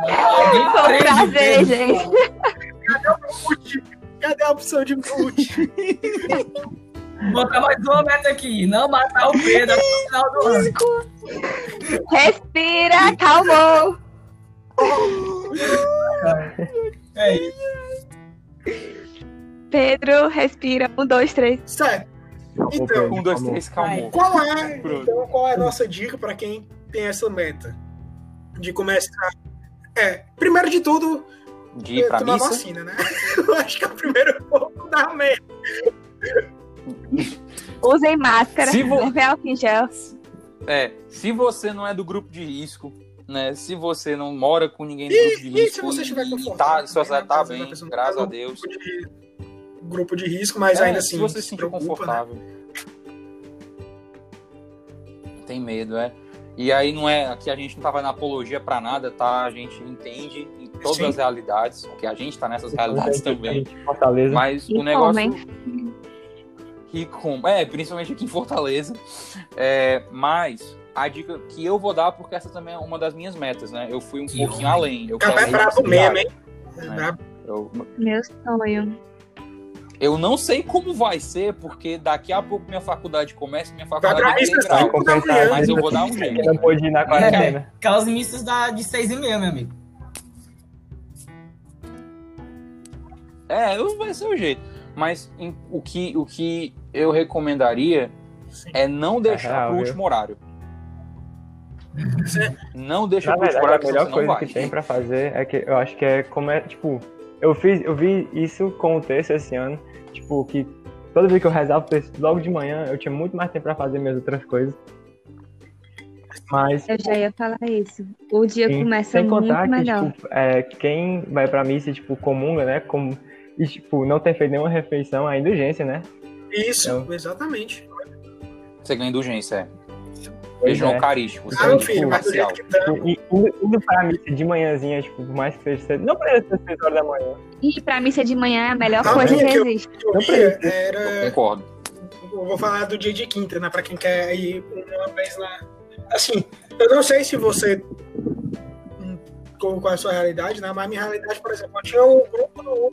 Alguém Foi um prazer, gente. Mute. Cadê a opção de mute? Botar mais uma meta aqui. Não matar o Pedro até o final do ano. Respira, calmou. É isso. Pedro, respira. Um, dois, três. Certo. Então, um, dois, calma. três, calmou. Qual é, então, qual é a nossa dica para quem tem essa meta? De começar. É, primeiro de tudo, De ir pra tomar missa. vacina, né? Eu acho que é o primeiro ponto da meta. Usem máscara. Se vo- Levem álcool em gel. É, se você não é do grupo de risco, né? Se você não mora com ninguém do E- grupo de e risco se você estiver e confortável tá, se você tá né? A bem, pessoa não graças tá a Deus. Grupo de, grupo de risco, mas É, ainda assim. se você se se sentir né? confortável. Tem medo, é. E aí não é, aqui a gente não tava na apologia pra nada, tá? A gente entende em todas Sim. as realidades, porque a gente tá nessas realidades também. Fortaleza. Mas E o negócio é, principalmente aqui em Fortaleza. É, mas a dica que eu vou dar, porque essa também é uma das minhas metas, né? Eu fui um Que pouquinho homem. além. Eu Café quero ir brabo mesmo, hein? É né? brabo. Eu, Meu sonho. eu não sei como vai ser, porque daqui a pouco minha faculdade começa, minha faculdade vai manhã. Mas eu vou dar um jeito. Não pôde ir na quarentena. Aquelas missas da, de seis e meia, meu amigo. É, vai ser o jeito. Mas em- o, que, o que eu recomendaria é não deixar real, pro viu? último horário. Não deixa Na verdade, a melhor você coisa vai. que tem pra fazer é que eu acho que é como é, tipo, eu fiz, eu vi isso com o texto esse ano, tipo, que toda vez que eu rezava o texto logo de manhã, eu tinha muito mais tempo pra fazer minhas outras coisas. Mas Eu já ia falar isso. O dia Sim, começa sem muito contar que, melhor. tipo, é, quem vai pra missa, tipo, comunga, né, como, e, tipo, não ter feito nenhuma refeição, é indulgência, né? Isso, Então- exatamente. Você ganha indulgência, é. Pois Beijão é. eucarístico. Você Ah, é meu tipo filho, mas do jeito que tá. E, indo, indo pra missa de manhãzinha, tipo, por mais que seja cedo, não precisa ser 6 horas da manhã. E pra missa de manhã é a melhor Ah, coisa minha que eu- existe. Eu Não ia, Eu era. concordo. Eu vou falar do dia de quinta, né? Pra quem quer ir uma vez na. Assim, eu não sei se você. Qual qual é a sua realidade, né? Mas minha realidade, por exemplo, eu tinha um grupo no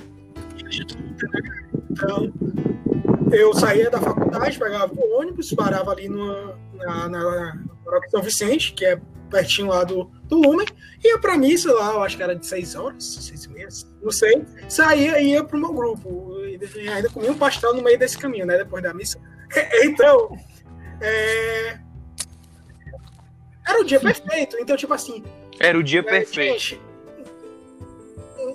dia de quinta, né? Então, eu saía da faculdade, pegava o ônibus, parava ali no, na, na, na São Vicente, que é pertinho lá do, do Lumen, ia pra missa lá, eu acho que era de seis horas, seis e meia, não sei. Saía e ia pro meu grupo. E ainda comia um pastel no meio desse caminho, né? Depois da missa. Então, é, era o dia perfeito. Então, tipo assim, Era o dia é, perfeito. gente,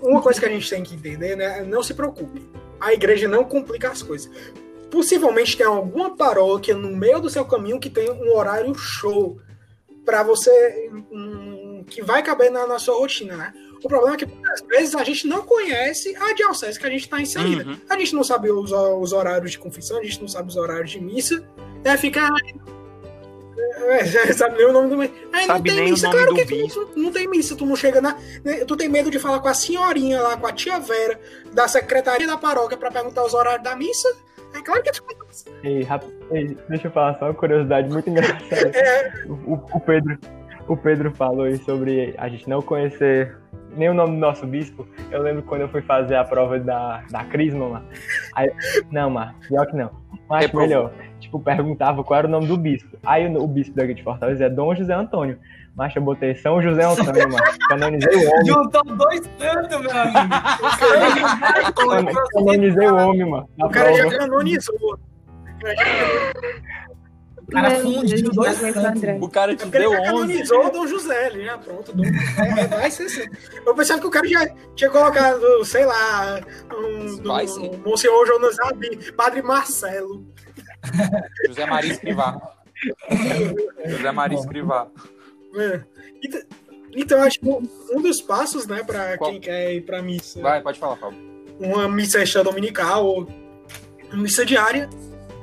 uma coisa que a gente tem que entender, né? Não se preocupe. A igreja não complica as coisas. Possivelmente tem alguma paróquia no meio do seu caminho que tem um horário show para você hum, que vai caber na, na sua rotina, né? O problema é que muitas vezes a gente não conhece a diocese que a gente está inserida. Uhum. A gente não sabe os, os horários de confissão, a gente não sabe os horários de missa. É ficar. É, é, sabe nem o nome do mês. Aí não tem missa, claro que tu, tu não tem missa, tu não chega na. né, Tu tem medo de falar com a senhorinha lá, com a tia Vera, da secretaria da paróquia, pra perguntar os horários da missa. É claro que tu. E, rap- e deixa eu falar só uma curiosidade muito engraçada. É, O, o Pedro, o Pedro falou aí sobre a gente não conhecer nem o nome do nosso bispo. Eu lembro quando eu fui fazer a prova da, da Crisma lá. Aí, não, mas pior que não. Mas Reprovou. melhor. Tipo, perguntava qual era o nome do bispo. Aí o, o bispo daqui de Fortaleza é Dom José Antônio. Mas eu botei São José Antônio, mano. Canonizei o homem. Juntou dois tantos, meu amigo. Can- Canonizei o homem, mano. O cara já prova. canonizou. O cara fundiu dois santos. André. O cara É te porque ele deu já 11. canonizou o Dom José, ele já pronto. Dom, é, vai ser assim. Eu pensava que o cara já tinha colocado, sei lá, um, Vai um, um Monsenhor Jonas Abi, Padre Marcelo. José Maria Escrivá. José Maria Escrivá. É. Então, então, acho que um dos passos, né, pra Qual? quem quer ir pra missa, Vai, pode falar, Fábio. uma missa extra dominical ou missa diária,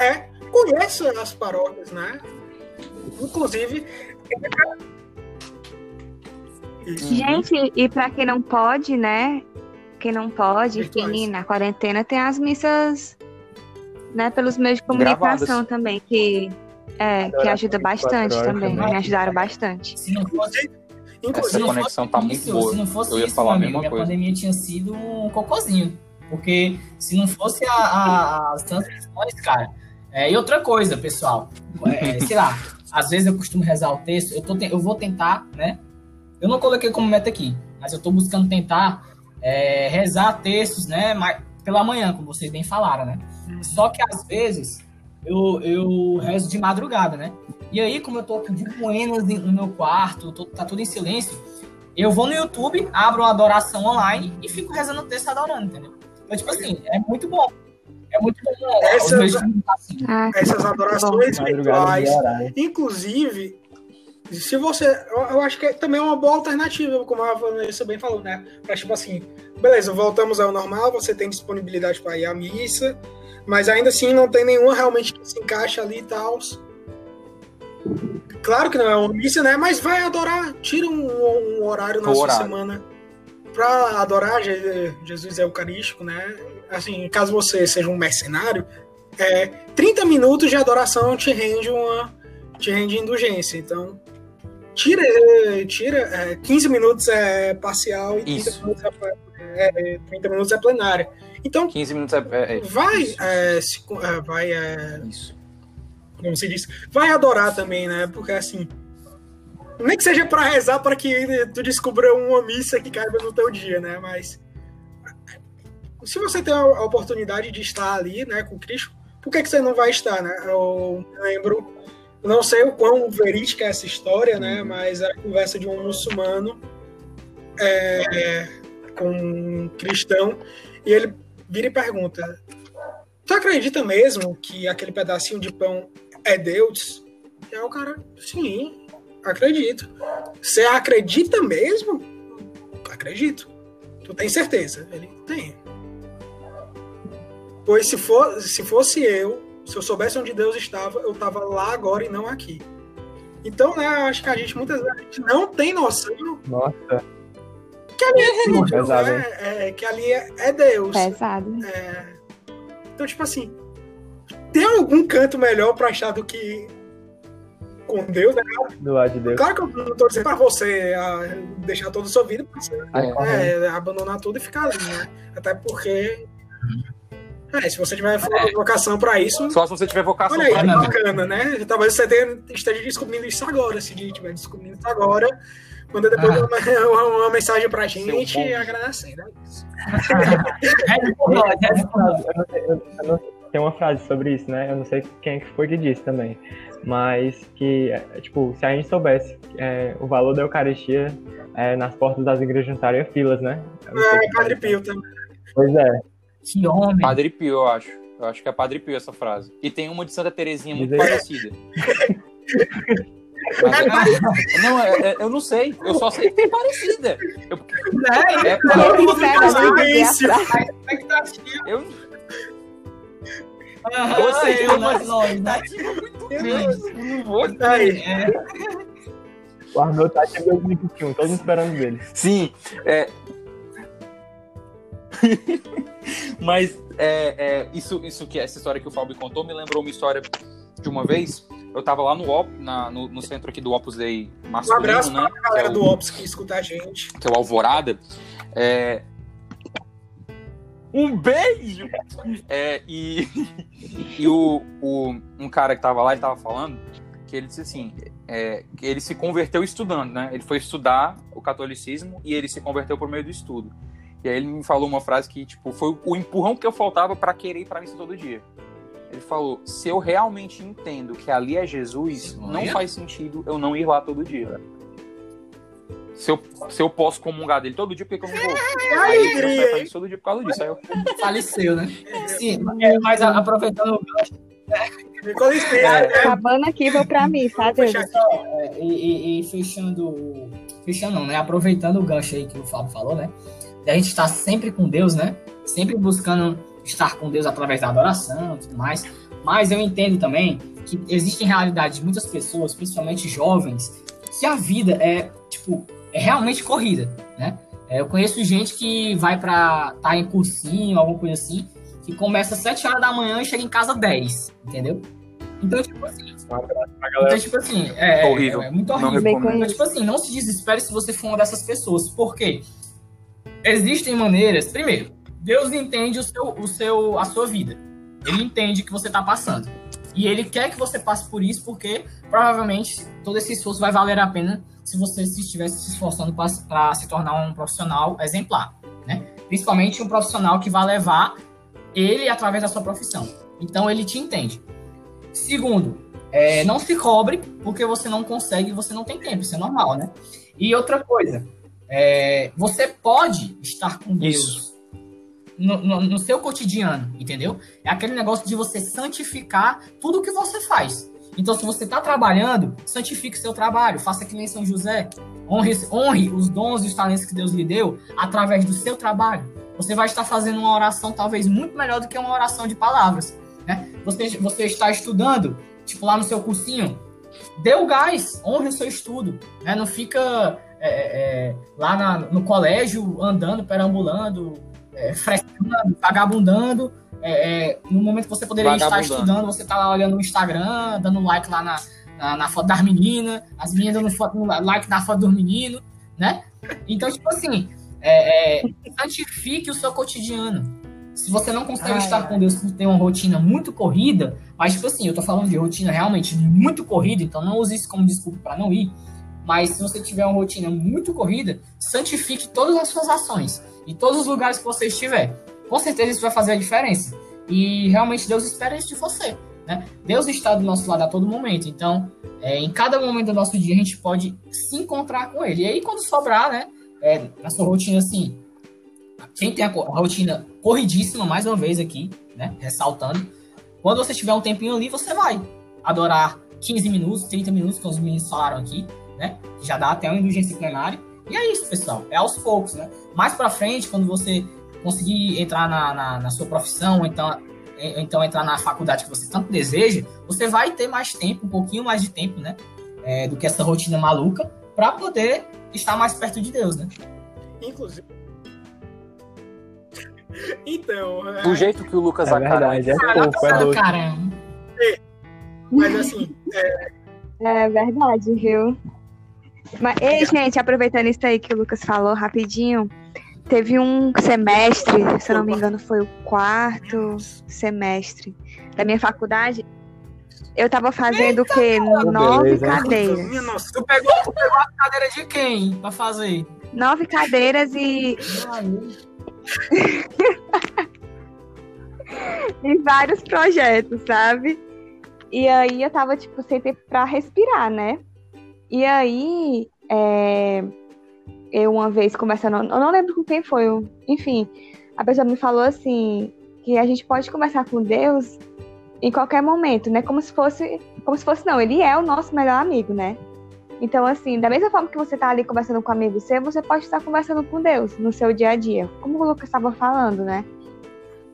é conheça as paróquias, né? Inclusive. Isso. Gente, e pra quem não pode, né? Quem não pode, Virtuais. enfim, na quarentena tem as missas, né, pelos meios de comunicação Gravadas. também, que, é, que ajuda 24 bastante horas também, também. me ajudaram bastante. Se não fosse, Essa Inclusive, não conexão tá muito isso, boa. Se não fosse Eu ia isso, falar a amigo, mesma a coisa. pandemia tinha sido um cocôzinho. Porque se não fosse a- a- as transmissões, cara. É, e outra coisa, pessoal. é, sei lá, às vezes eu costumo rezar o texto, eu, tô, eu vou tentar, né? Eu não coloquei como meta aqui, mas eu tô buscando tentar é, rezar textos, né? Mas, pela manhã, como vocês bem falaram, né? Só que às vezes eu, eu rezo de madrugada, né? E aí, como eu tô de buenas no meu quarto, tô- tá tudo em silêncio, eu vou no YouTube, abro uma adoração online e fico rezando o texto adorando, entendeu? Então, tipo assim, é muito bom. É muito bom. né? Essa- Os meus Ah, essas adorações virtuais, horário. Inclusive, se você. Eu, eu acho que é também uma boa alternativa, como a Vanessa bem falou, né? Pra tipo assim, beleza, voltamos ao normal, você tem disponibilidade para ir à missa, mas ainda assim não tem nenhuma realmente que se encaixa ali e tal. Claro que não é uma missa, né? Mas vai adorar, tira um, um horário na O sua horário. semana para adorar Je- Jesus Eucarístico, né? Assim, caso você seja um mercenário, é, 30 minutos de adoração te rende uma te rende indulgência. Então, tira, tira é, 15 minutos é parcial e 30 Isso. minutos é, é, 30 minutos é plenária. Então, 15 minutos é. é- é- vai, Isso. é, se é, vai é, Isso. como se diz, vai adorar também, né? Porque assim, nem que seja para rezar para que tu descubra uma missa que caiba no teu dia, né? Mas se você tem a oportunidade de estar ali, né, com Cristo, por que, que você não vai estar, né? Eu lembro, não sei o quão verídica é essa história, né? Mas a conversa de um muçulmano é, com um cristão e ele vira e pergunta: Tu acredita mesmo que aquele pedacinho de pão é Deus? E aí o cara, sim, acredito. Você acredita mesmo? Acredito. Tu tem certeza? Ele tem. Pois se, for, se fosse eu, se eu soubesse onde Deus estava, eu estava lá agora e não aqui. Então, né, acho que a gente muitas vezes a gente não tem noção Nossa, que ali é Deus, Pesado, né? É, que ali é, é Deus. pesado. É, Então, tipo assim, tem algum canto melhor pra achar do que com Deus, né? do lado de Deus. Claro que eu não tô dizendo pra você ah, deixar toda a sua vida, pra você, É. é, abandonar tudo e ficar ali, né? Até porque. É, se você tiver vocação pra isso, Só se você tiver vocação olha aí, pra não. bacana, né? Talvez você tenha, esteja descobrindo isso agora, se estiver descobrindo isso agora. Manda depois Ah. uma, uma- uma mensagem pra gente agradecendo. É isso. tem uma frase sobre isso, né? Eu não sei quem que foi que disse também. Mas que, é, tipo, se a gente soubesse é, o valor da Eucaristia, é, nas portas das igrejas não estaria filas, né? É, Padre. Pio também. Pois é. Que homem. Padre Pio, eu acho. Eu acho que é Padre Pio essa frase. E tem uma de Santa Terezinha muito parecida. Mas é- não, é- é- eu não sei. Eu só sei que tem parecida. Eu, É, é, expectativa. eu, Aham, Você, eu, mas- nós, nós, né? eu não vou. É, O Arnold tá em 2021, todo mundo esperando dele. Sim, é. Mas é, é, isso, isso que essa história que o Fábio contou me lembrou uma história de uma vez. Eu tava lá no, Op, na, no, no centro aqui do Opus Dei Um masculino, abraço né? pra galera é o- do Ops que escuta a gente. que é o Alvorada. É... Um beijo! É, e e o, o- um cara que tava lá, ele tava falando que ele disse assim, é, que ele se converteu estudando, né? Ele foi estudar o catolicismo e ele se converteu por meio do estudo. E aí ele me falou uma frase que, tipo, foi o empurrão que eu faltava para querer ir pra missa todo dia. Ele falou: se eu realmente entendo que ali é Jesus, não Olha. faz sentido eu não ir lá todo dia. Se eu, se eu posso comungar dele todo dia, por que, eu não vou? Aí eu todo dia por causa disso. Aí eu, Faleceu, né? Sim, é, mas a- aproveitando É. né? Acabando aqui, vou pra mim, tá, aqui. é, e, e- e fechando. Fechando não, né? Aproveitando o gancho aí que o Fábio falou, né? Da gente estar sempre com Deus, né? Sempre buscando estar com Deus através da adoração e tudo mais. Mas eu entendo também que existem realidades de muitas pessoas, principalmente jovens, que a vida é, tipo, é realmente corrida, né? É, eu conheço gente que vai pra tá em cursinho, alguma coisa assim, que começa às 7 horas da manhã e chega em casa 10, entendeu? Então, tipo assim, então, tipo assim, é, é- Horrível. é muito Não horrível. Então, tipo assim, não se desespere se você for uma dessas pessoas. Por quê? Existem maneiras. Primeiro, Deus entende o seu, o seu, a sua vida. Ele entende o que você está passando. E ele quer que você passe por isso, porque provavelmente todo esse esforço vai valer a pena se você se estivesse se esforçando para se tornar um profissional exemplar. Né? Principalmente um profissional que vai levar ele através da sua profissão. Então ele te entende. Segundo, é, não se cobre porque você não consegue, você não tem tempo, isso é normal, né? E outra coisa, é, você pode estar com Deus Isso. No, no- seu cotidiano, entendeu? É aquele negócio de você santificar tudo que você faz. Então, se você está trabalhando, santifique seu trabalho, faça que nem São José. Honre, honre os dons e os talentos que Deus lhe deu através do seu trabalho. Você vai estar fazendo uma oração talvez muito melhor do que uma oração de palavras. Né? Você, você está estudando, tipo lá no seu cursinho, dê o gás, honre o seu estudo. Né? Não fica é, é, lá na- no colégio andando, perambulando, é, frescando, vagabundando. É, é, no momento que você poderia estar estudando, você tá lá olhando o Instagram, dando like lá na, na, na foto das meninas, as meninas dando foto, like na foto dos meninos, né? Então, tipo assim, é, é, santifique o seu cotidiano. Se você não consegue Ai, estar com Deus por ter uma rotina muito corrida, mas, tipo assim, eu tô falando de rotina realmente muito corrida, então não use isso como desculpa para não ir. Mas se você tiver uma rotina muito corrida, santifique todas as suas ações e todos os lugares que você estiver. Com certeza isso vai fazer a diferença. E realmente Deus espera isso de você. Né? Deus está do nosso lado a todo momento. Então, é, em cada momento do nosso dia, a gente pode se encontrar com Ele. E aí, quando sobrar, né? é, na sua rotina, assim, quem tem a, a rotina corridíssima, mais uma vez aqui, né? Ressaltando. Quando você tiver um tempinho ali, você vai adorar 15 minutos, 30 minutos, como os meninos falaram aqui, né? Já dá até uma indulgência plenária. E é isso, pessoal. É aos poucos, né? Mais pra frente, quando você conseguir entrar na, na, na sua profissão, então, ou então entrar na faculdade que você tanto deseja, você vai ter mais tempo, um pouquinho mais de tempo, né? É, do que essa rotina maluca, para poder estar mais perto de Deus, né? Inclusive. Então, é, Do jeito que o Lucas É verdade, é pouco, é doce. caramba. mas assim, É verdade, viu? Mas, ei, gente, aproveitando isso aí que o Lucas falou rapidinho, teve um semestre, se eu não me engano, foi o quarto semestre da minha faculdade. Eu tava fazendo o quê? Nove beleza. cadeiras. minha nossa, Tu pegou, tu pegou a cadeira de quem pra fazer? Nove cadeiras e, e vários projetos, sabe? E aí eu tava, tipo, sem tempo pra respirar, né? E aí, é, eu uma vez conversando, eu não lembro com quem foi, eu- enfim, a pessoa me falou assim, que a gente pode conversar com Deus em qualquer momento, né? Como se fosse, como se fosse não, ele é o nosso melhor amigo, né? Então, assim, da mesma forma que você tá ali conversando com um amigo seu, você pode estar conversando com Deus no seu dia a dia, como o Lucas estava falando, né?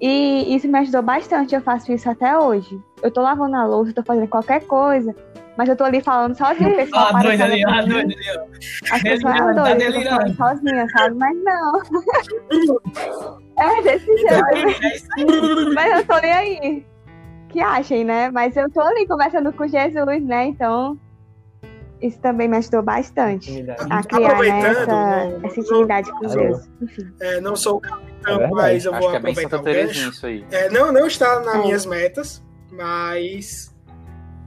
E isso me ajudou bastante, eu faço isso até hoje. Eu tô lavando a louça, tô fazendo qualquer coisa, mas eu tô ali falando sozinho, o pessoal Ah, pra ali, ah, doida ali, ó. As pessoas Delirando, ah, tá eu tô falando sozinha, sabe? Mas não. É desse Então, jeito. É. Mas eu tô nem aí. que achem, né? Mas eu tô ali conversando com Jesus, né? Então, isso também me ajudou bastante a criar né, Aproveitando, essa, não- essa intimidade com Deus. É, não sou o capitão, verdade. mas eu Acho vou é aproveitar Santa o Terezinha gancho. isso aí. É, não, não está nas É. minhas metas, mas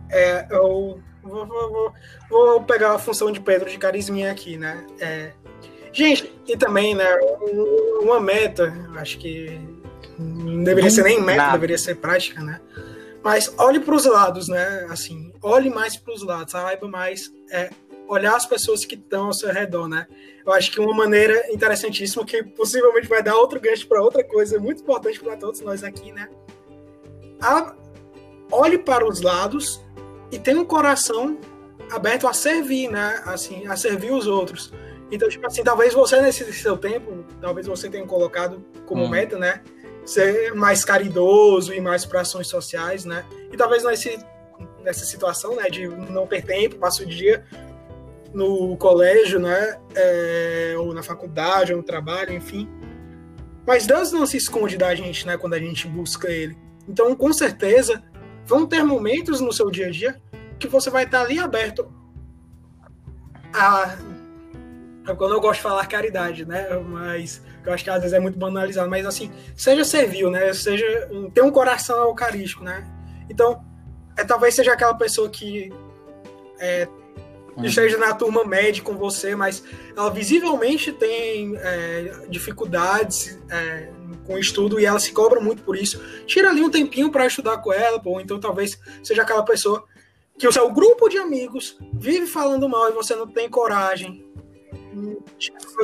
é, eu vou, vou- vou- pegar a função de Pedro de carisminha aqui, né? É, gente, e também, né, um- uma meta, acho que não deveria ser nem meta, Nada. deveria ser prática, né? Mas olhe para os lados, né? Assim, olhe mais para os lados, saiba mais é, olhar as pessoas que estão ao seu redor, né? Eu acho que uma maneira interessantíssima que possivelmente vai dar outro gancho para outra coisa muito importante para todos nós aqui, né? A- olhe para os lados e tenha um coração aberto a servir, né? Assim, a servir os outros. Então, tipo assim, talvez você nesse seu tempo, talvez você tenha colocado como Hum. meta, né? Ser mais caridoso e mais para ações sociais, né? E talvez nesse, nessa situação, né, de não ter tempo, passa o dia no colégio, né, é, ou na faculdade, ou no trabalho, enfim. Mas Deus não se esconde da gente, né, quando a gente busca Ele. Então, com certeza, vão ter momentos no seu dia a dia que você vai estar ali aberto a. Quando eu gosto de falar caridade, né? Mas eu acho que às vezes é muito banalizado. Mas assim, seja servil, né? Seja. Tem um coração eucarístico, né? Então, é, talvez seja aquela pessoa que é, Uhum. esteja na turma média com você, mas ela visivelmente tem é, dificuldades é, com estudo e ela se cobra muito por isso. Tira ali um tempinho para estudar com ela, ou então talvez seja aquela pessoa que o seu grupo de amigos vive falando mal e você não tem coragem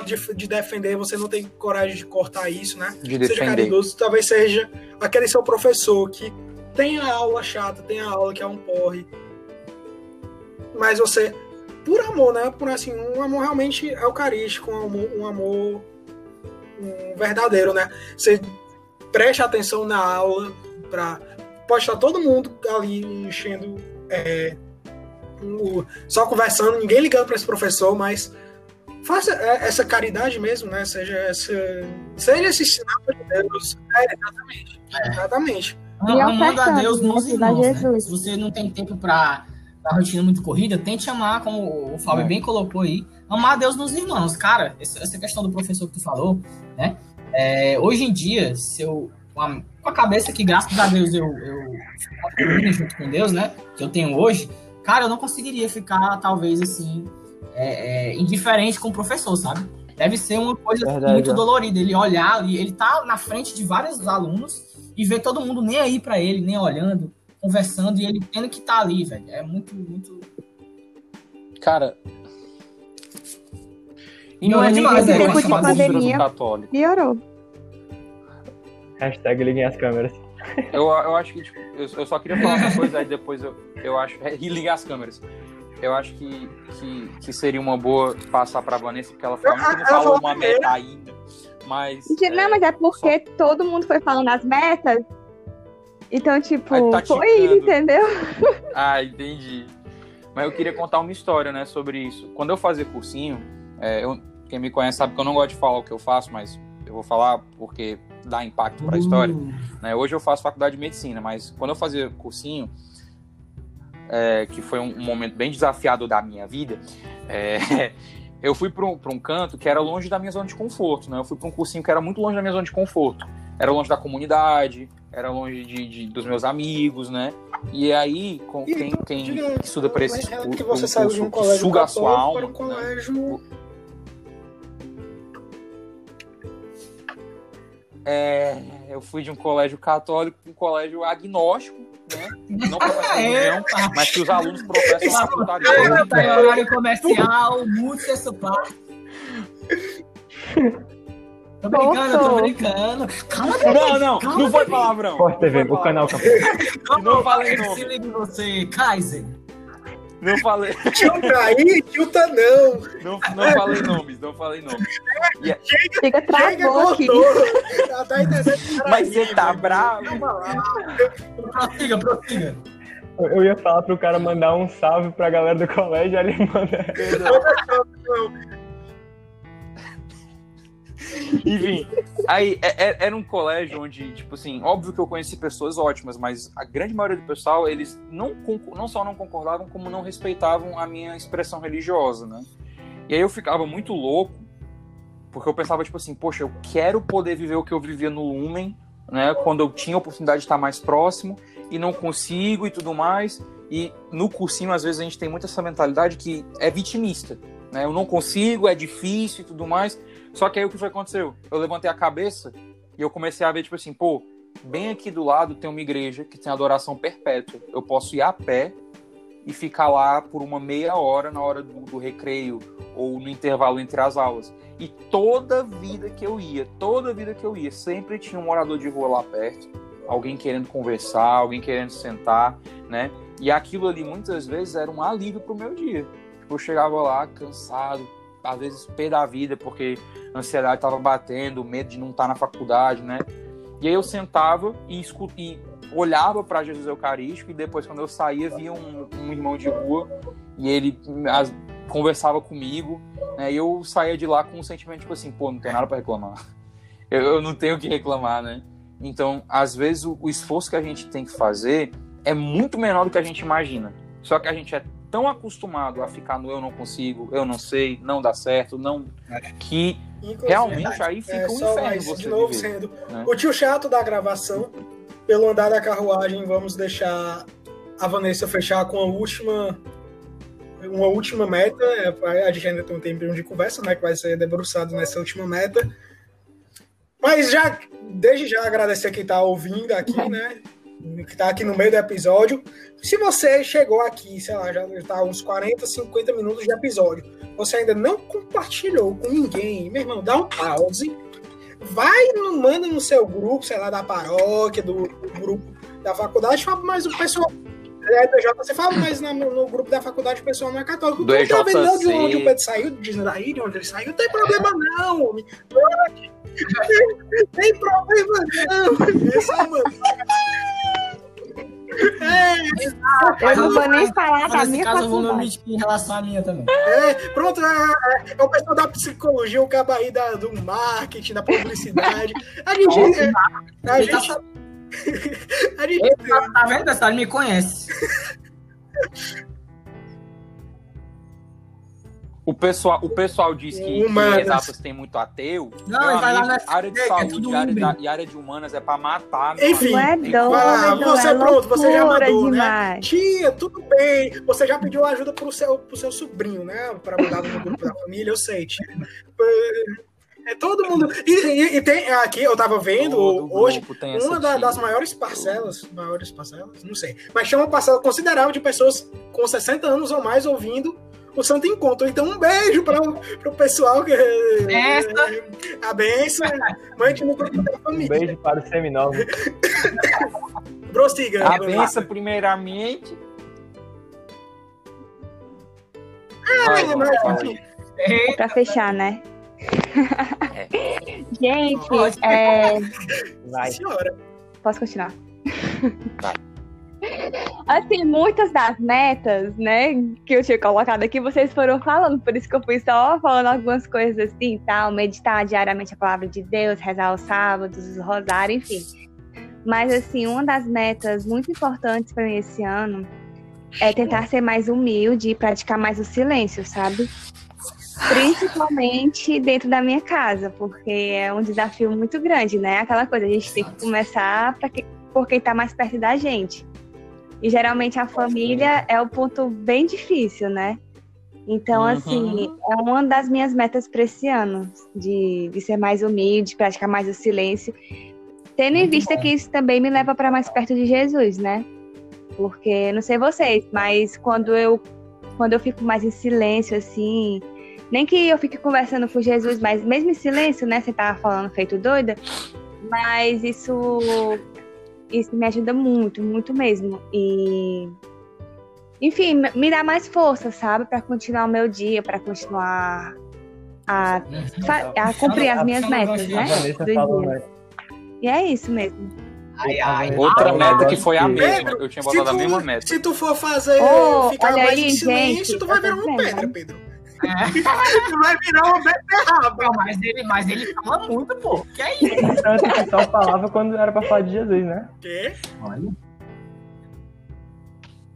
de, de defender, você não tem coragem de cortar isso, né? De seja defender. caridoso, talvez seja aquele seu professor que tem a aula chata, tem a aula que é um porre, mas você, por amor, né? Por assim, um amor realmente eucarístico, um amor, um amor um verdadeiro, né? Você preste atenção na aula para pode estar todo mundo ali enchendo é, o- só conversando, ninguém ligando para esse professor, mas faça é, essa caridade mesmo, né? Seja essa, seja esse sinal de Deus. É, exatamente. Exatamente. E Amando a Deus né, nos irmãos, né? Jesus. Se você não tem tempo pra pra rotina muito corrida, tente amar, como o Fábio É. bem colocou aí, amar a Deus nos irmãos. Cara, essa questão do professor que tu falou, né? É, hoje em dia, se eu, com a, com a cabeça que, graças a Deus, eu, eu junto com Deus, né? Que eu tenho hoje, cara, eu não conseguiria ficar, talvez, assim, é, é, indiferente com o professor, sabe? Deve ser uma coisa assim, Verdade, muito é. dolorida. Ele olhar ali, ele tá na frente de vários alunos e ver todo mundo nem aí pra ele, nem olhando, conversando, e ele tendo que estar ali, velho. É muito, muito. Cara. E Não não é é nem demais, com Tempo de pandemia. católico. Piorou. Hashtag liguem as câmeras. Eu, eu acho que, tipo, eu, eu só queria falar uma coisa, aí depois eu, eu acho. é, E ligar as câmeras. Eu acho que, que, que seria uma boa passar pra Vanessa, porque ela foi a que não Ela falou uma meta ainda. Mas. Gente, Não, é, mas é porque todo mundo foi falando as metas. Então, tipo, tá foi ticando. entendeu? Ah, entendi. Mas eu queria contar uma história, né, sobre isso. Quando eu fazia cursinho, é, eu- quem me conhece sabe que eu não gosto de falar o que eu faço, mas eu vou falar porque dá impacto para a história. Uh, né? Hoje eu faço faculdade de medicina, mas quando eu fazia cursinho, é, que foi um, um momento bem desafiador da minha vida, é, eu fui para um, um canto que era longe da minha zona de conforto. Né? Eu fui para um cursinho que era muito longe da minha zona de conforto. Era longe da comunidade, era longe de, de- dos meus amigos, né? E aí, com, E, quem, quem diga, estuda para esses Mas é que você saiu de um colégio suga a sua alma, para um né? É, eu fui de um colégio católico para um colégio agnóstico, né? Não professa É, tá. mas que os alunos professam a putaria. Ah, tá em horário comercial, essa parte. Tô brincando, tô brincando. Calma, Não, não, Calma, não foi palavrão. Forte TV, o canal campeão. Não falei Se nome. liga em você, Kaiser. Não falei, Tilta aí, tilta não. não, não falei nomes, não falei nomes. Fica Chega, travou aqui. cortou. Tá, tá? Mas você tá bravo? Prossiga, prossiga. Eu ia falar pro cara mandar um salve pra galera do colégio, ele manda. Enfim, aí é, é, era um colégio onde, tipo assim, óbvio que eu conheci pessoas ótimas, mas a grande maioria do pessoal, eles não, não só não concordavam, como não respeitavam a minha expressão religiosa, né? E aí eu ficava muito louco, porque eu pensava, tipo assim, poxa, eu quero poder viver o que eu vivia no Lumen, né? Quando eu tinha a oportunidade de estar mais próximo, e não consigo e tudo mais. E no cursinho, às vezes, a gente tem muito essa mentalidade que é vitimista. Né? Eu não consigo, é difícil e tudo mais. Só que aí o que foi que aconteceu? Eu levantei a cabeça e eu comecei a ver, tipo assim, pô, bem aqui do lado tem uma igreja que tem adoração perpétua. Eu posso ir a pé e ficar lá por uma meia hora na hora do, do, recreio ou no intervalo entre as aulas. E toda vida que eu ia, toda vida que eu ia, sempre tinha um morador de rua lá perto, alguém querendo conversar, alguém querendo sentar, né? E aquilo ali muitas vezes era um alívio pro meu dia. Tipo, eu chegava lá cansado, às vezes pé da vida, porque a ansiedade estava batendo, medo de não estar tá na faculdade, né? E aí eu sentava e, escut... e olhava para Jesus Eucarístico e depois, quando eu saía, via um, um irmão de rua e ele as... conversava comigo, né? E eu saía de lá com um sentimento tipo assim, pô, não tem nada para reclamar. Eu, eu, não tenho o que reclamar, né? Então, às vezes, o, o esforço que a gente tem que fazer é muito menor do que a gente imagina. Só que a gente é tão acostumado a ficar no eu não consigo, eu não sei, não dá certo, não que Inclusive, realmente aí fica é, um inferno mais, você de novo viver, sendo né? o tio chato da gravação. Pelo andar da carruagem, vamos deixar a Vanessa fechar com a última uma última meta. É, a gente ainda tem um tempinho de conversa, né, que vai ser debruçado nessa última meta. Mas já desde já agradecer quem está ouvindo aqui, né? Que está aqui no meio do episódio. Se você chegou aqui, sei lá, já está uns 40, 50 minutos de episódio, você ainda não compartilhou com ninguém, meu irmão, dá um pause, vai, manda no seu grupo, sei lá, da paróquia, do, do grupo da faculdade, fala, mas o pessoal é do EJ, você fala, mas no, no, grupo da faculdade o pessoal não é católico. Do EJC. Não, de onde o Pedro saiu, dizendo aí de onde ele saiu, não tem problema não, homem. Tem problema não. Isso, mano. É, eu não vou nem falar da minha caso, eu vou me omitir em relação à minha também. É, pronto, é, é o pessoal da psicologia, o cabo aí da, do marketing, da publicidade. A gente. É, a, a gente. Tá... a gente... Tá vendo? Essa me conhece. O pessoal, o pessoal diz que, humanas. que exatas tem muito ateu. Não, vai lá na área de é, saúde é área da, e área de humanas é pra matar. Enfim, é doido, ah, você é pronto, você já mandou, né? demais. né? Tia, tudo bem. Você já pediu ajuda pro seu, pro seu sobrinho, né? Para mandar no grupo da família, eu sei, tia. É todo mundo. E, e, e, tem aqui, eu tava vendo todo hoje, uma da, das maiores parcelas, maiores parcelas, não sei, mas chama uma parcela considerável de pessoas com 60 anos ou mais ouvindo o Santo Encontro. Então, um beijo para o pessoal que. Essa. A benção. Mande no grupo da família. Um beijo para o Seminovo. Prossiga. A benção, primeiramente. Ah, mas, para fechar, né? É. Gente, é... Vai. Senhora. Posso continuar? Vai. Assim, muitas das metas, né, que eu tinha colocado aqui, vocês foram falando, por isso que eu fui só falando algumas coisas assim, tal, meditar diariamente a palavra de Deus, rezar os sábados, o rosário, enfim. Mas, assim, uma das metas muito importantes para mim esse ano é tentar ser mais humilde e praticar mais o silêncio, sabe? Principalmente dentro da minha casa, porque é um desafio muito grande, né? Aquela coisa, a gente tem que começar que, por quem tá mais perto da gente. E geralmente a família é o ponto bem difícil, né? Então, uhum. assim, é uma das minhas metas para esse ano, de, de ser mais humilde, praticar mais o silêncio, tendo em vista que isso também me leva para mais perto de Jesus, né? Porque, não sei vocês, mas quando eu, quando eu fico mais em silêncio, assim, nem que eu fique conversando com Jesus, mas mesmo em silêncio, né? Você tava falando feito doida, mas isso isso me ajuda muito, muito mesmo. E enfim, me dá mais força, sabe, para continuar o meu dia, para continuar a, a cumprir as minhas metas, né? E é isso mesmo. Ai, ai, Outra ai, meta que foi a mesma. eu tinha botado a mesma meta. Se tu for fazer oh, ficar mais aí, em silêncio, gente, tu vai ver uma pedra, Pedro. Tu vai virar uma beterraba. Não, mas ele, mas ele fala muito, pô. Que é isso? Tanto que só falava quando era pra falar de Jesus, né? Quê? Olha.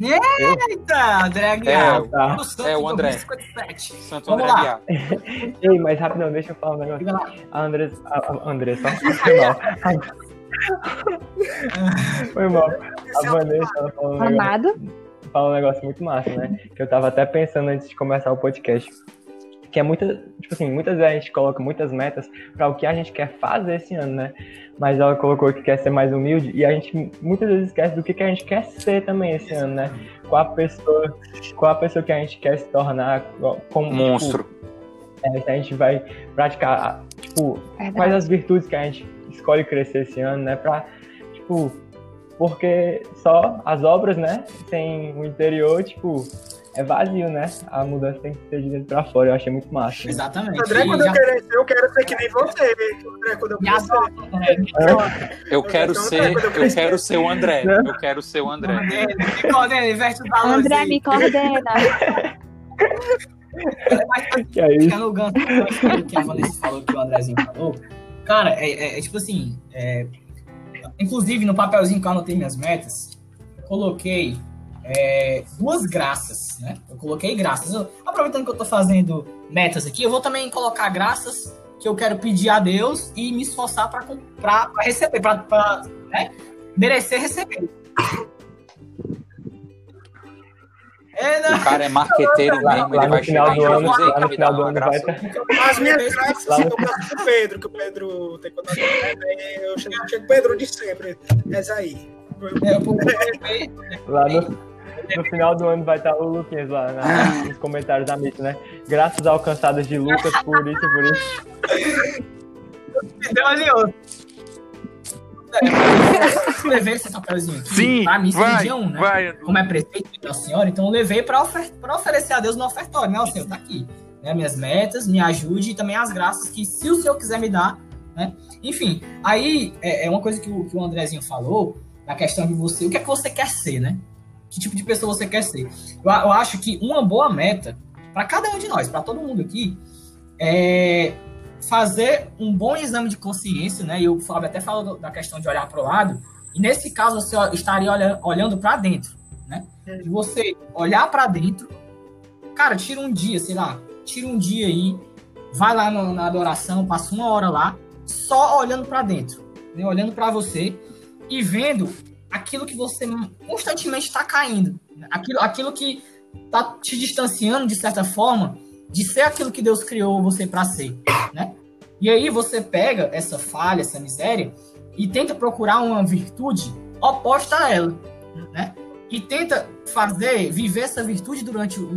Eita, André Aguiar. É, tá. É, o André. 2057. Santo Vamos André lá. Aguiar. Ei, mas rapidão, deixa eu falar um negócio. Diga lá. A Andressa. A, Andressa, foi mal. Foi mal. A Vanessa ela falou um negócio, Amado. Fala um negócio muito massa, né? Que eu tava até pensando antes de começar o podcast. Que é muita, tipo assim, muitas vezes a gente coloca muitas metas para o que a gente quer fazer esse ano, né? Mas ela colocou que quer ser mais humilde e a gente muitas vezes esquece do que, que a gente quer ser também esse ano, né? Qual a pessoa, qual a pessoa que a gente quer se tornar, como tipo, Monstro. é, se a gente vai praticar, tipo, quais Verdade. as virtudes que a gente escolhe crescer esse ano, né? Pra, tipo, porque só as obras, né? Sem o interior, tipo, é vazio, né? A mudança tem que ser de dentro pra fora. Eu achei muito massa. né? Exatamente. André, E quando já- eu crescer, eu quero ser que nem você. André, quando eu já né? Eu quero Então, ser, eu eu quero ser o André. Eu quero ser o André. André, me coordena, inverte os valores André, me coordena. Que é isso? Fica no gancho que a Vanessa falou, que o Andrezinho falou. Cara, é, é- é tipo assim. é, inclusive, no papelzinho que eu anotei minhas metas, coloquei é, duas graças, né? Eu coloquei graças. Eu- aproveitando que eu tô fazendo metas aqui, eu vou também colocar graças que eu quero pedir a Deus e me esforçar pra, com- pra, pra receber, pra né? merecer receber. É, né? O cara é marqueteiro Lá, mesmo, lá ele no vai final chegar do em ano, aí, no me do uma ano vai graça. estar. As minhas graças Lá no- eu passo pro Pedro, que o Pedro tem contato com aí Eu chego chego Pedro de sempre. Aí. É, eu coloquei- Lá no, no final do ano vai estar o Luquinhas lá na- nos comentários da missa, né? Graças alcançadas de Lucas por isso e por isso. Deu ali outro. Eu levei esse papelzinho aqui. Sim, pra mim, vai, um, né? vai. Como é prefeito da senhora, então eu levei pra, ofer oferecer a Deus no ofertório, né? O Senhor tá aqui. Né? Minhas metas, me ajude e também as graças que, se o Senhor quiser me dar, né? Enfim, aí é, é uma coisa que o, que o Andrezinho falou, na questão de você, o que é que você quer ser, né? Que tipo de pessoa você quer ser? Eu, eu acho que uma boa meta, para cada um de nós, para todo mundo aqui, é fazer um bom exame de consciência, né? E o Fábio até falou da questão de olhar para o lado. E nesse caso você estaria olha- olhando para dentro, né? E você olhar para dentro, cara, tira um dia, sei lá, tira um dia aí, vai lá no- na adoração, passa uma hora lá, só olhando para dentro, né? Olhando para você e vendo aquilo que você constantemente está caindo, né? aquilo, aquilo que tá te distanciando de certa forma de ser aquilo que Deus criou você para ser? E aí você pega essa falha, essa miséria e tenta procurar uma virtude oposta a ela, né? E tenta fazer, viver essa virtude durante o,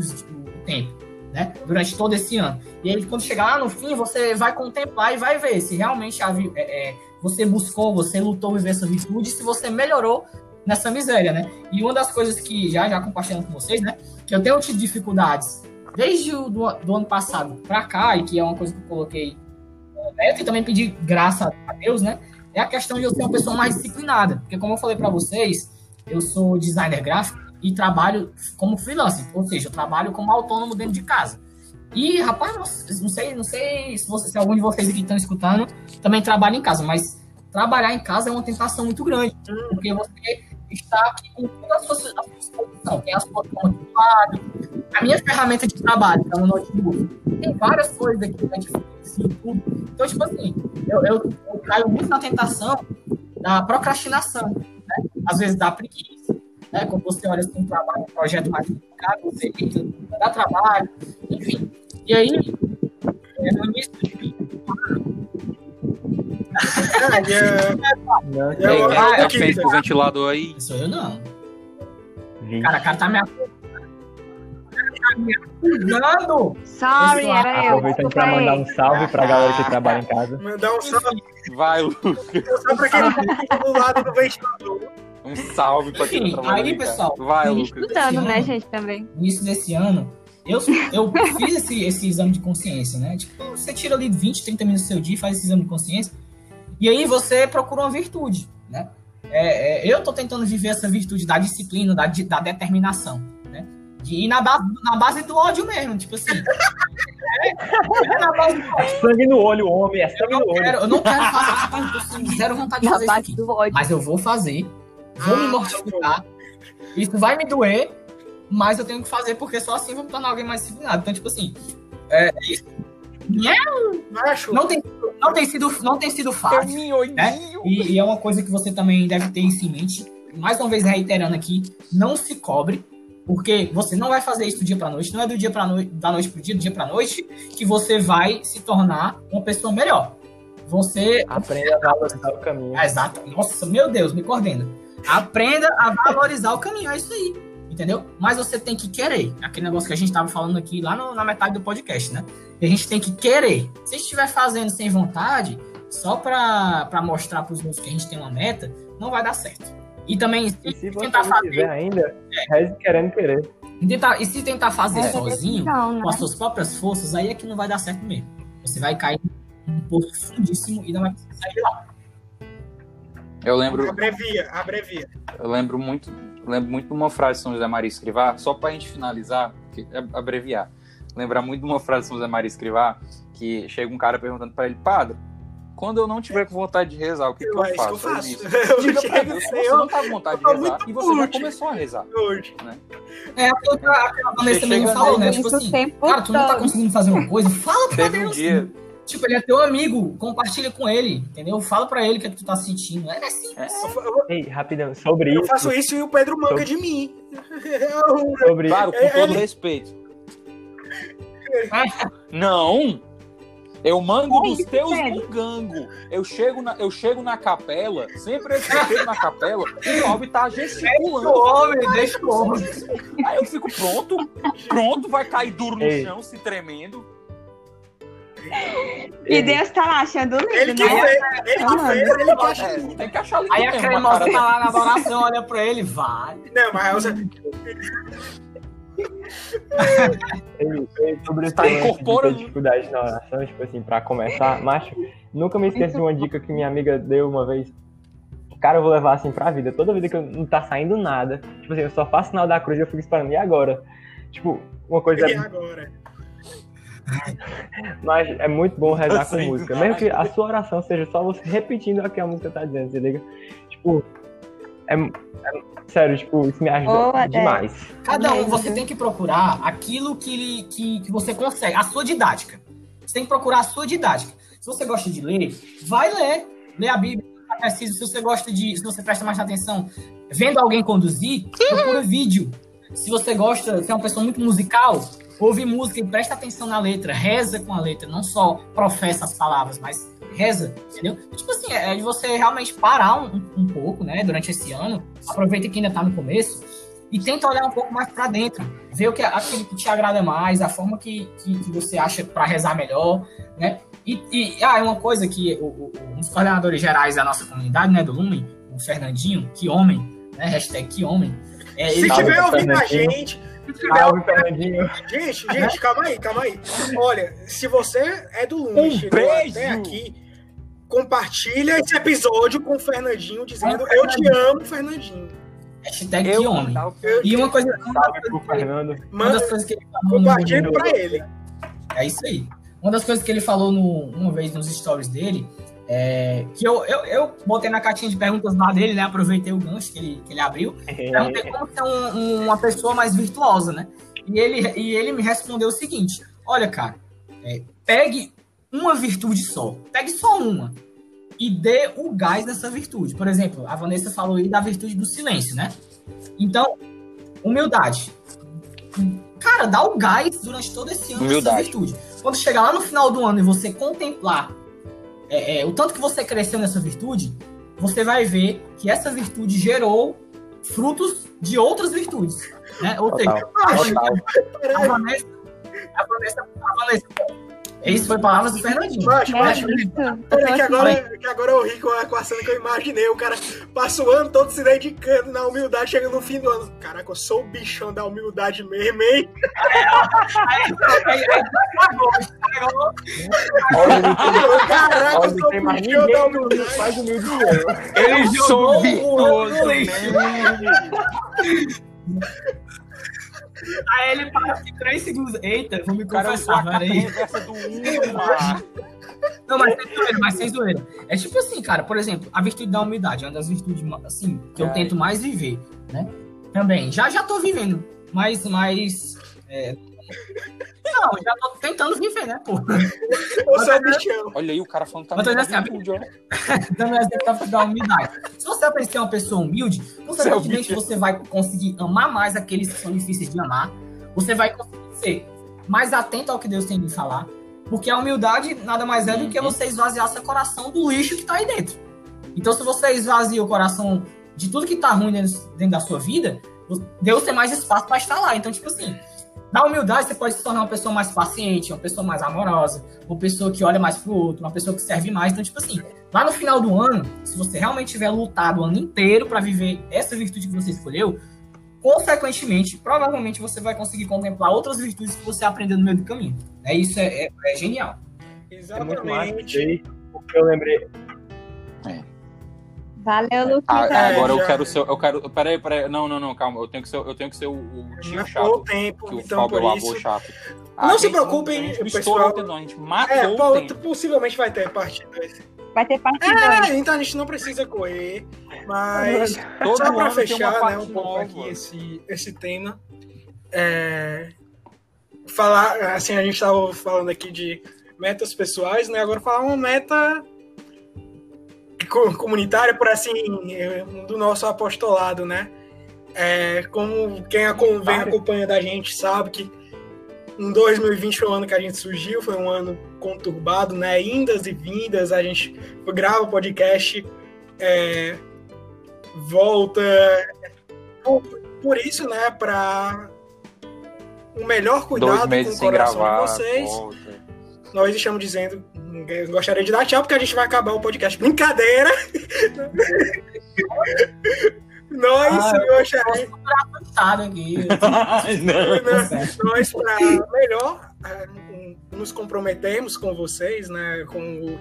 tempo, né? Durante todo esse ano. E aí quando chegar lá no fim, você vai contemplar e vai ver se realmente a é, é, você buscou, você lutou viver essa virtude, se você melhorou nessa miséria, né? E uma das coisas que já já compartilhando com vocês, né? Que eu tenho tido dificuldades desde o do, do ano passado pra cá, e que é uma coisa que eu coloquei meta, e também pedi graça a Deus, né? É a questão de eu ser uma pessoa mais disciplinada. Porque, como eu falei pra vocês, eu sou designer gráfico e trabalho como freelancer, ou seja, eu trabalho como autônomo dentro de casa. E, rapaz, não- não sei, não sei se, você, se algum de vocês aqui estão escutando também trabalha em casa, mas trabalhar em casa é uma tentação muito grande, porque você está aqui com todas a sua, disposição. Tem as plataformas do lado, a minha ferramenta de trabalho está no é notebook. Tem várias coisas aqui, né, Netflix, tudo. Então, tipo assim, eu, eu, eu caio muito na tentação da procrastinação, né? Às vezes da preguiça, né? Quando você olha para um trabalho, um projeto mais complicado, você dá trabalho, enfim. E aí, é, no início de 2020, é é, é, é, tá é, é, é, é, fez ventilador aí. Sou eu não. Gente. Cara, cara tá me acusando. Sorry, era eu. Aproveitando pra mandar um salve pra galera que trabalha em casa. Mandar um salve. Vai, Lucas. Só pra quem tá do lado do ventilador. Um salve pra quem tá trabalha Aí, pessoal. Vai, Lucas. Estudando, né, gente, também. No início desse ano, eu, eu fiz esse, esse exame de consciência, né? Tipo, você tira ali 20, 30 minutos do seu dia e faz esse exame de consciência. E aí você procura uma virtude, né? É, é, eu tô tentando viver essa virtude da disciplina, da, da determinação, né? De ir na base, na base do ódio mesmo, tipo assim. É, é na base do ódio. Sangue no olho, homem, é Eu sangue no não olho. quero, eu não quero fazer. Rapaz, eu sem zero vontade de Na fazer isso aqui. do ódio. Mas eu vou fazer. Vou me Ah, mortificar. Isso vai me doer, mas eu tenho que fazer porque só assim eu vou me tornar alguém mais disciplinado. Então, tipo assim, é isso. Não tem, não tem, sido, não tem sido fácil. odeio. E, e é uma coisa que você também deve ter isso em mente. Mais uma vez reiterando aqui, não se cobre, porque você não vai fazer isso do dia para noite, não é do dia para noite, da noite pro dia, do dia para noite que você vai se tornar uma pessoa melhor. Você Aprenda a valorizar o caminho. ah, Exato. Nossa, meu Deus, me coordena. Aprenda a valorizar o caminho, é isso aí. Entendeu? Mas você tem que querer. Aquele negócio que a gente tava falando aqui lá no- na metade do podcast, né? E a gente tem que querer. Se estiver fazendo sem vontade, só pra, pra mostrar pros outros que a gente tem uma meta, não vai dar certo. E também, se, E se você tentar não fazer, tiver ainda, reze querendo querer. e tentar- e se tentar fazer É, sozinho, Não, né? com as suas próprias forças, aí é que não vai dar certo mesmo. Você vai cair num poço fundíssimo e não vai conseguir sair de lá. Eu lembro, abrevia, abrevia. eu lembro muito, eu lembro muito de uma frase de São José Maria Escrivá, só pra gente finalizar, que- é- abreviar. Lembrar muito de uma frase de São José Maria Escrivá, que chega um cara perguntando pra ele, padre, quando eu não tiver com vontade de rezar, o que, que eu é que eu faço? Ele faço. disse, Eu Diga pra Deus, você eu não tá com vontade de rezar e você já começou a rezar. hoje. É aquilo que a, Vanessa chega falou, né? Tipo assim, cara, tu não tá conseguindo fazer uma coisa, fala pra Teve um Deus. dia, Tipo, ele é teu amigo, compartilha com ele, entendeu? Fala pra ele o que, é que tu tá sentindo. É assim. É. Eu, eu- Ei, rapidão, sobre eu isso, faço isso e o Pedro manca de mim. Eu- sobre claro, com Ele- todo respeito. Não! Eu mango dos teus mungango. Eu chego, na, eu chego na capela, sempre eu chego na capela, o Bob tá gesticulando. homem, deixa o homem. Aí eu fico pronto, pronto, vai cair duro no Ei. chão, se tremendo. E Deus tá lá achando Ele lindo, que né? fez, ele que fez, ele que acha lindo. tem que achar lindo Aí a cremosa tá lá na adoração, olha pra ele, vai. Não, mas eu, Ei, ei, sobre Tá incorporando. dificuldade na oração, tipo assim, pra começar, macho, nunca me esqueço de uma dica que minha amiga deu uma vez. Cara, eu vou levar assim pra vida. Toda vida que eu não tá saindo nada, tipo assim, eu só faço sinal da cruz e eu fico esperando, e agora? Tipo, uma coisa e agora? Mas é muito bom rezar Assim, com música. não. Mesmo que a sua oração seja só você repetindo o que a música tá dizendo, você liga? Tipo, é, é- sério, tipo, isso me ajuda Dé. demais. Cada um, você tem que procurar aquilo que, que, que você consegue, a sua didática. Você tem que procurar a sua didática. Se você gosta de ler, vai ler. Lê a Bíblia, preciso. Se você gosta de. Se você presta mais atenção vendo alguém conduzir, procura vídeo. Se você gosta, se é uma pessoa muito musical, ouve música e presta atenção na letra, reza com a letra, não só professa as palavras, mas reza, entendeu? Tipo assim, é de você realmente parar um, um pouco, né, durante esse ano, aproveita que ainda tá no começo, e tenta olhar um pouco mais para dentro, ver o que aquele que te agrada mais, a forma que, que, que você acha para rezar melhor, né? E, e ah, é uma coisa que o, o- um dos coordenadores gerais da nossa comunidade, né, do Lumen, o Fernandinho, que homem, né? Hashtag que homem. É, Se tiver ouvindo a gente, Salve, Fernandinho. Gente, gente, calma aí, calma aí. Olha, se você é do Lume Um e chegou beijo! até aqui, compartilha esse episódio com o Fernandinho dizendo eu te amo, Fernandinho. hashtag Eu homem. Eu E uma coisa, Salve pro Fernando. uma manda, das coisas que ele falou no- compartilha pra ele. É isso aí. Uma das coisas que ele falou no- uma vez nos stories dele, é, que eu, eu, eu botei na caixinha de perguntas lá dele, né? Aproveitei o gancho que ele, que ele abriu. Perguntei como ser um- um- uma pessoa mais virtuosa, né? E ele, e ele me respondeu o seguinte: olha, cara, é, pegue uma virtude só. Pegue só uma. E dê o gás nessa virtude. Por exemplo, a Vanessa falou aí da virtude do silêncio, né? Então, humildade. Cara, dá o gás durante todo esse ano nessa Humildade. virtude. Quando chegar lá no final do ano e você contemplar é, é, o tanto que você cresceu nessa virtude, você vai ver que essa virtude gerou frutos de outras virtudes. Né? Ou seja, a Vanessa, a Vanessa, a Vanessa. Isso foi palavras do Fernandinho. É macho. isso. Peraí, que agora, que agora eu ri com a, com a cena que eu imaginei. O cara passa o ano todo se dedicando na humildade, chega no fim do ano. Caraca, eu sou o bichão da humildade mesmo, hein? Caraca, eu sou o bichão da humildade. mais humilde que eu. Ele jogou sou o ano. Aí ele para assim, três segundos. Eita, vou me confessar, peraí. reversa do 1, mano. Não, mas sem zoeira, mas sem zoeira. É tipo assim, cara, por exemplo, a virtude da humildade é uma das virtudes, assim, que eu É. tento mais viver, né? Também. Já já tô vivendo, mas, mas... é, Não, já tô tentando viver, né, pô? Bichão. Olha aí, o cara falando que tá Mas assim, virtude, ó. dando um exemplo da humildade. Se você aprender a ser uma pessoa humilde, consequentemente Seu bicho. você vai conseguir amar mais aqueles que são difíceis de amar. Você vai conseguir ser mais atento ao que Deus tem de falar. Porque a humildade nada mais é do que Uhum. você esvaziar seu coração do lixo que tá aí dentro. Então, se você esvazia o coração de tudo que tá ruim dentro, dentro da sua vida, Deus tem mais espaço para estar lá. Então, tipo assim, na humildade você pode se tornar uma pessoa mais paciente, uma pessoa mais amorosa, uma pessoa que olha mais pro outro, uma pessoa que serve mais. Então, tipo assim, lá no final do ano, se você realmente tiver lutado o ano inteiro para viver essa virtude que você escolheu, consequentemente, provavelmente você vai conseguir contemplar outras virtudes que você aprendeu no meio do caminho. É isso, é, é- é genial. É muito massa Exatamente. aí, porque eu lembrei. Valeu, Luquita. Ah, É, agora eu já- quero ser. Eu quero. Peraí, peraí. Não, não, não, calma. Eu tenho que ser, eu tenho que ser o, o tio Matou o chato. tempo, Que o então Fábio é por o isso. avô chato. Não se gente preocupem, não pessoal. o tempo, não, a gente matou É, o tempo. possivelmente vai ter parte 2. Vai ter parte 2. É, então a gente não precisa correr, mas Todo só tem fechar, né, um pouco aqui esse, esse tema, é, falar, assim, a gente estava falando aqui de metas pessoais, né, agora falar uma meta comunitária, por assim, é, do nosso apostolado, né, é, como quem vem acompanhando a gente sabe que em 2020 foi o ano que a gente surgiu, foi um ano conturbado, né? Indas e vindas, a gente grava o podcast, é, volta. Por, por isso, né, para um melhor cuidado com o coração gravar. de vocês, volta. nós estamos dizendo, eu gostaria de dar tchau, porque a gente vai acabar o podcast. Brincadeira! nós Ah, gostaríamos. Sabe aqui. Não. nós para melhor eh, nos comprometemos com vocês, né, com, o-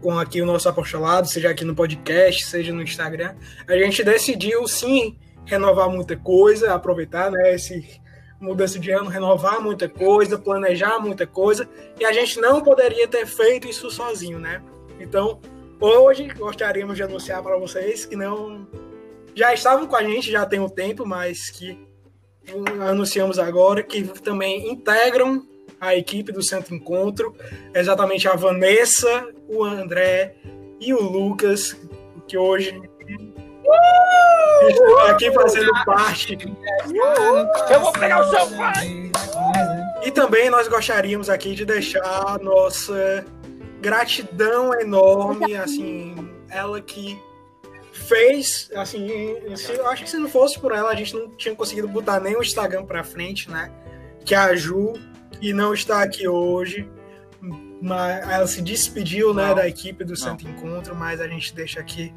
com aqui o nosso apostolado, seja aqui no podcast, seja no Instagram, a gente decidiu sim renovar muita coisa, aproveitar, né, esse mudança de ano, renovar muita coisa, planejar muita coisa, e a gente não poderia ter feito isso sozinho, né? Então, hoje gostaríamos de anunciar para vocês que não já estavam com a gente já tem um tempo, mas que anunciamos agora que também integram a equipe do Centro Encontro, exatamente a Vanessa, o André e o Lucas, que hoje estão aqui fazendo parte. Eu vou pegar o seu pai! E também nós gostaríamos aqui de deixar a nossa gratidão enorme, assim, ela que fez, assim, se- eu acho que se não fosse por ela, a gente não tinha conseguido botar nem o Instagram pra frente, né? Que é a Ju, que não está aqui hoje, mas ela se despediu, né, Não. da equipe do Santo Encontro, mas a gente deixa aqui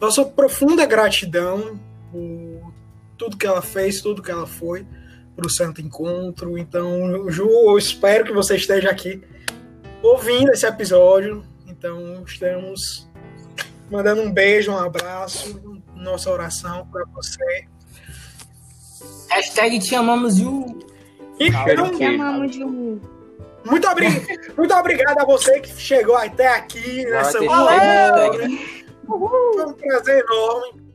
nossa profunda gratidão por tudo que ela fez, tudo que ela foi pro Santo Encontro. Então, Ju, eu espero que você esteja aqui ouvindo esse episódio. Então, estamos mandando um beijo, um abraço, nossa oração para você. Hashtag te amamos, Ju. Então, Te amamos, Ju. muito, obri muito obrigado a você que chegou até aqui nessa Foi um prazer enorme.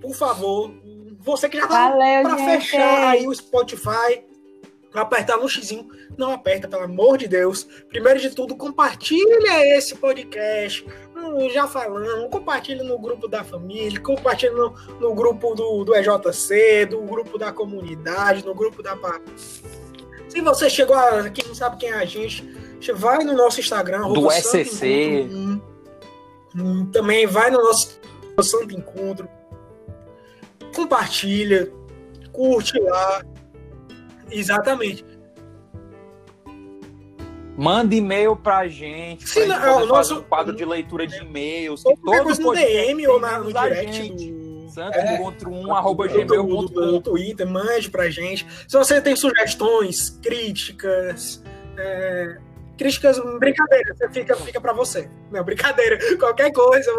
Por favor, você que já tá para fechar aí o Spotify, apertar no xizinho, não aperta, pelo amor de Deus. Primeiro de tudo, compartilha esse podcast. Hum, Já falando, compartilha no grupo da família, compartilha no, no grupo do, do EJC, do grupo da comunidade, no grupo da Se você chegou aqui e não sabe quem é a gente, vai no nosso Instagram, Do arroba Santo Também vai no nosso Santo Encontro. Compartilha, curte lá. Exatamente. Manda e-mail pra gente. Sim, pra gente não, o fazer nosso- um quadro de leitura de e-mails. Ou Que qualquer todo coisa no DM ou na, no direct gente. do, Santo É. encontro 1, arroba do, do, do, do gmail.com. Twitter, mande pra gente. Se você tem sugestões, críticas, é, críticas, brincadeira, você fica, fica pra você. Não, brincadeira, qualquer coisa,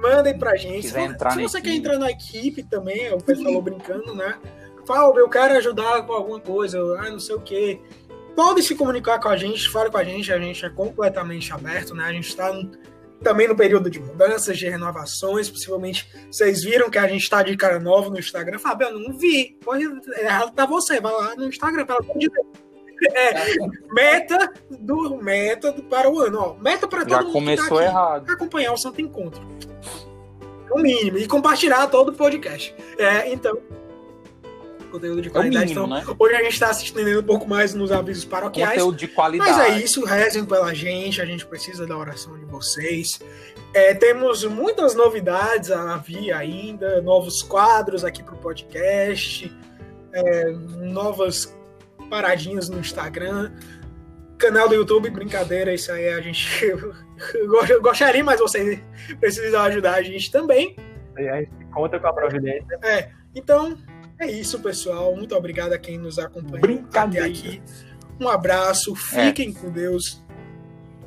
mandem pra gente. Se, se você quer entrar na equipe também, o pessoal falou brincando, né? Paulo, eu quero ajudar com alguma coisa, ah, não sei o quê. Pode se comunicar com a gente, fale com a gente, a gente é completamente aberto, né? A gente está também no período de mudanças, de renovações. Possivelmente vocês viram que a gente está de cara nova no Instagram. Fabiano, não vi. Pode errado tá você, vai lá no Instagram, pelo amor de Deus. É, meta do meta para o ano, ó. Meta para todo Já mundo começou que tá errado. acompanhar o Santo Encontro. O mínimo. E compartilhar todo o podcast. É, então. Conteúdo de É qualidade. mínimo, então, né? hoje a gente está se estendendo um pouco mais nos avisos paroquiais. Conteúdo de qualidade. Mas é isso, rezem pela gente, a gente precisa da oração de vocês. É, temos muitas novidades a vir ainda, novos quadros aqui para o podcast, é, novas paradinhas no Instagram, canal do YouTube, brincadeira, isso aí a gente eu gostaria, mas vocês precisam ajudar a gente também. E a gente conta com a providência. Então, é isso, pessoal. Muito obrigado a quem nos acompanhou até aqui. Um abraço, fiquem com Deus.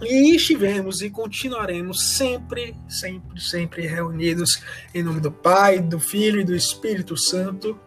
E estivemos e continuaremos sempre, sempre, sempre reunidos em nome do Pai, do Filho e do Espírito Santo.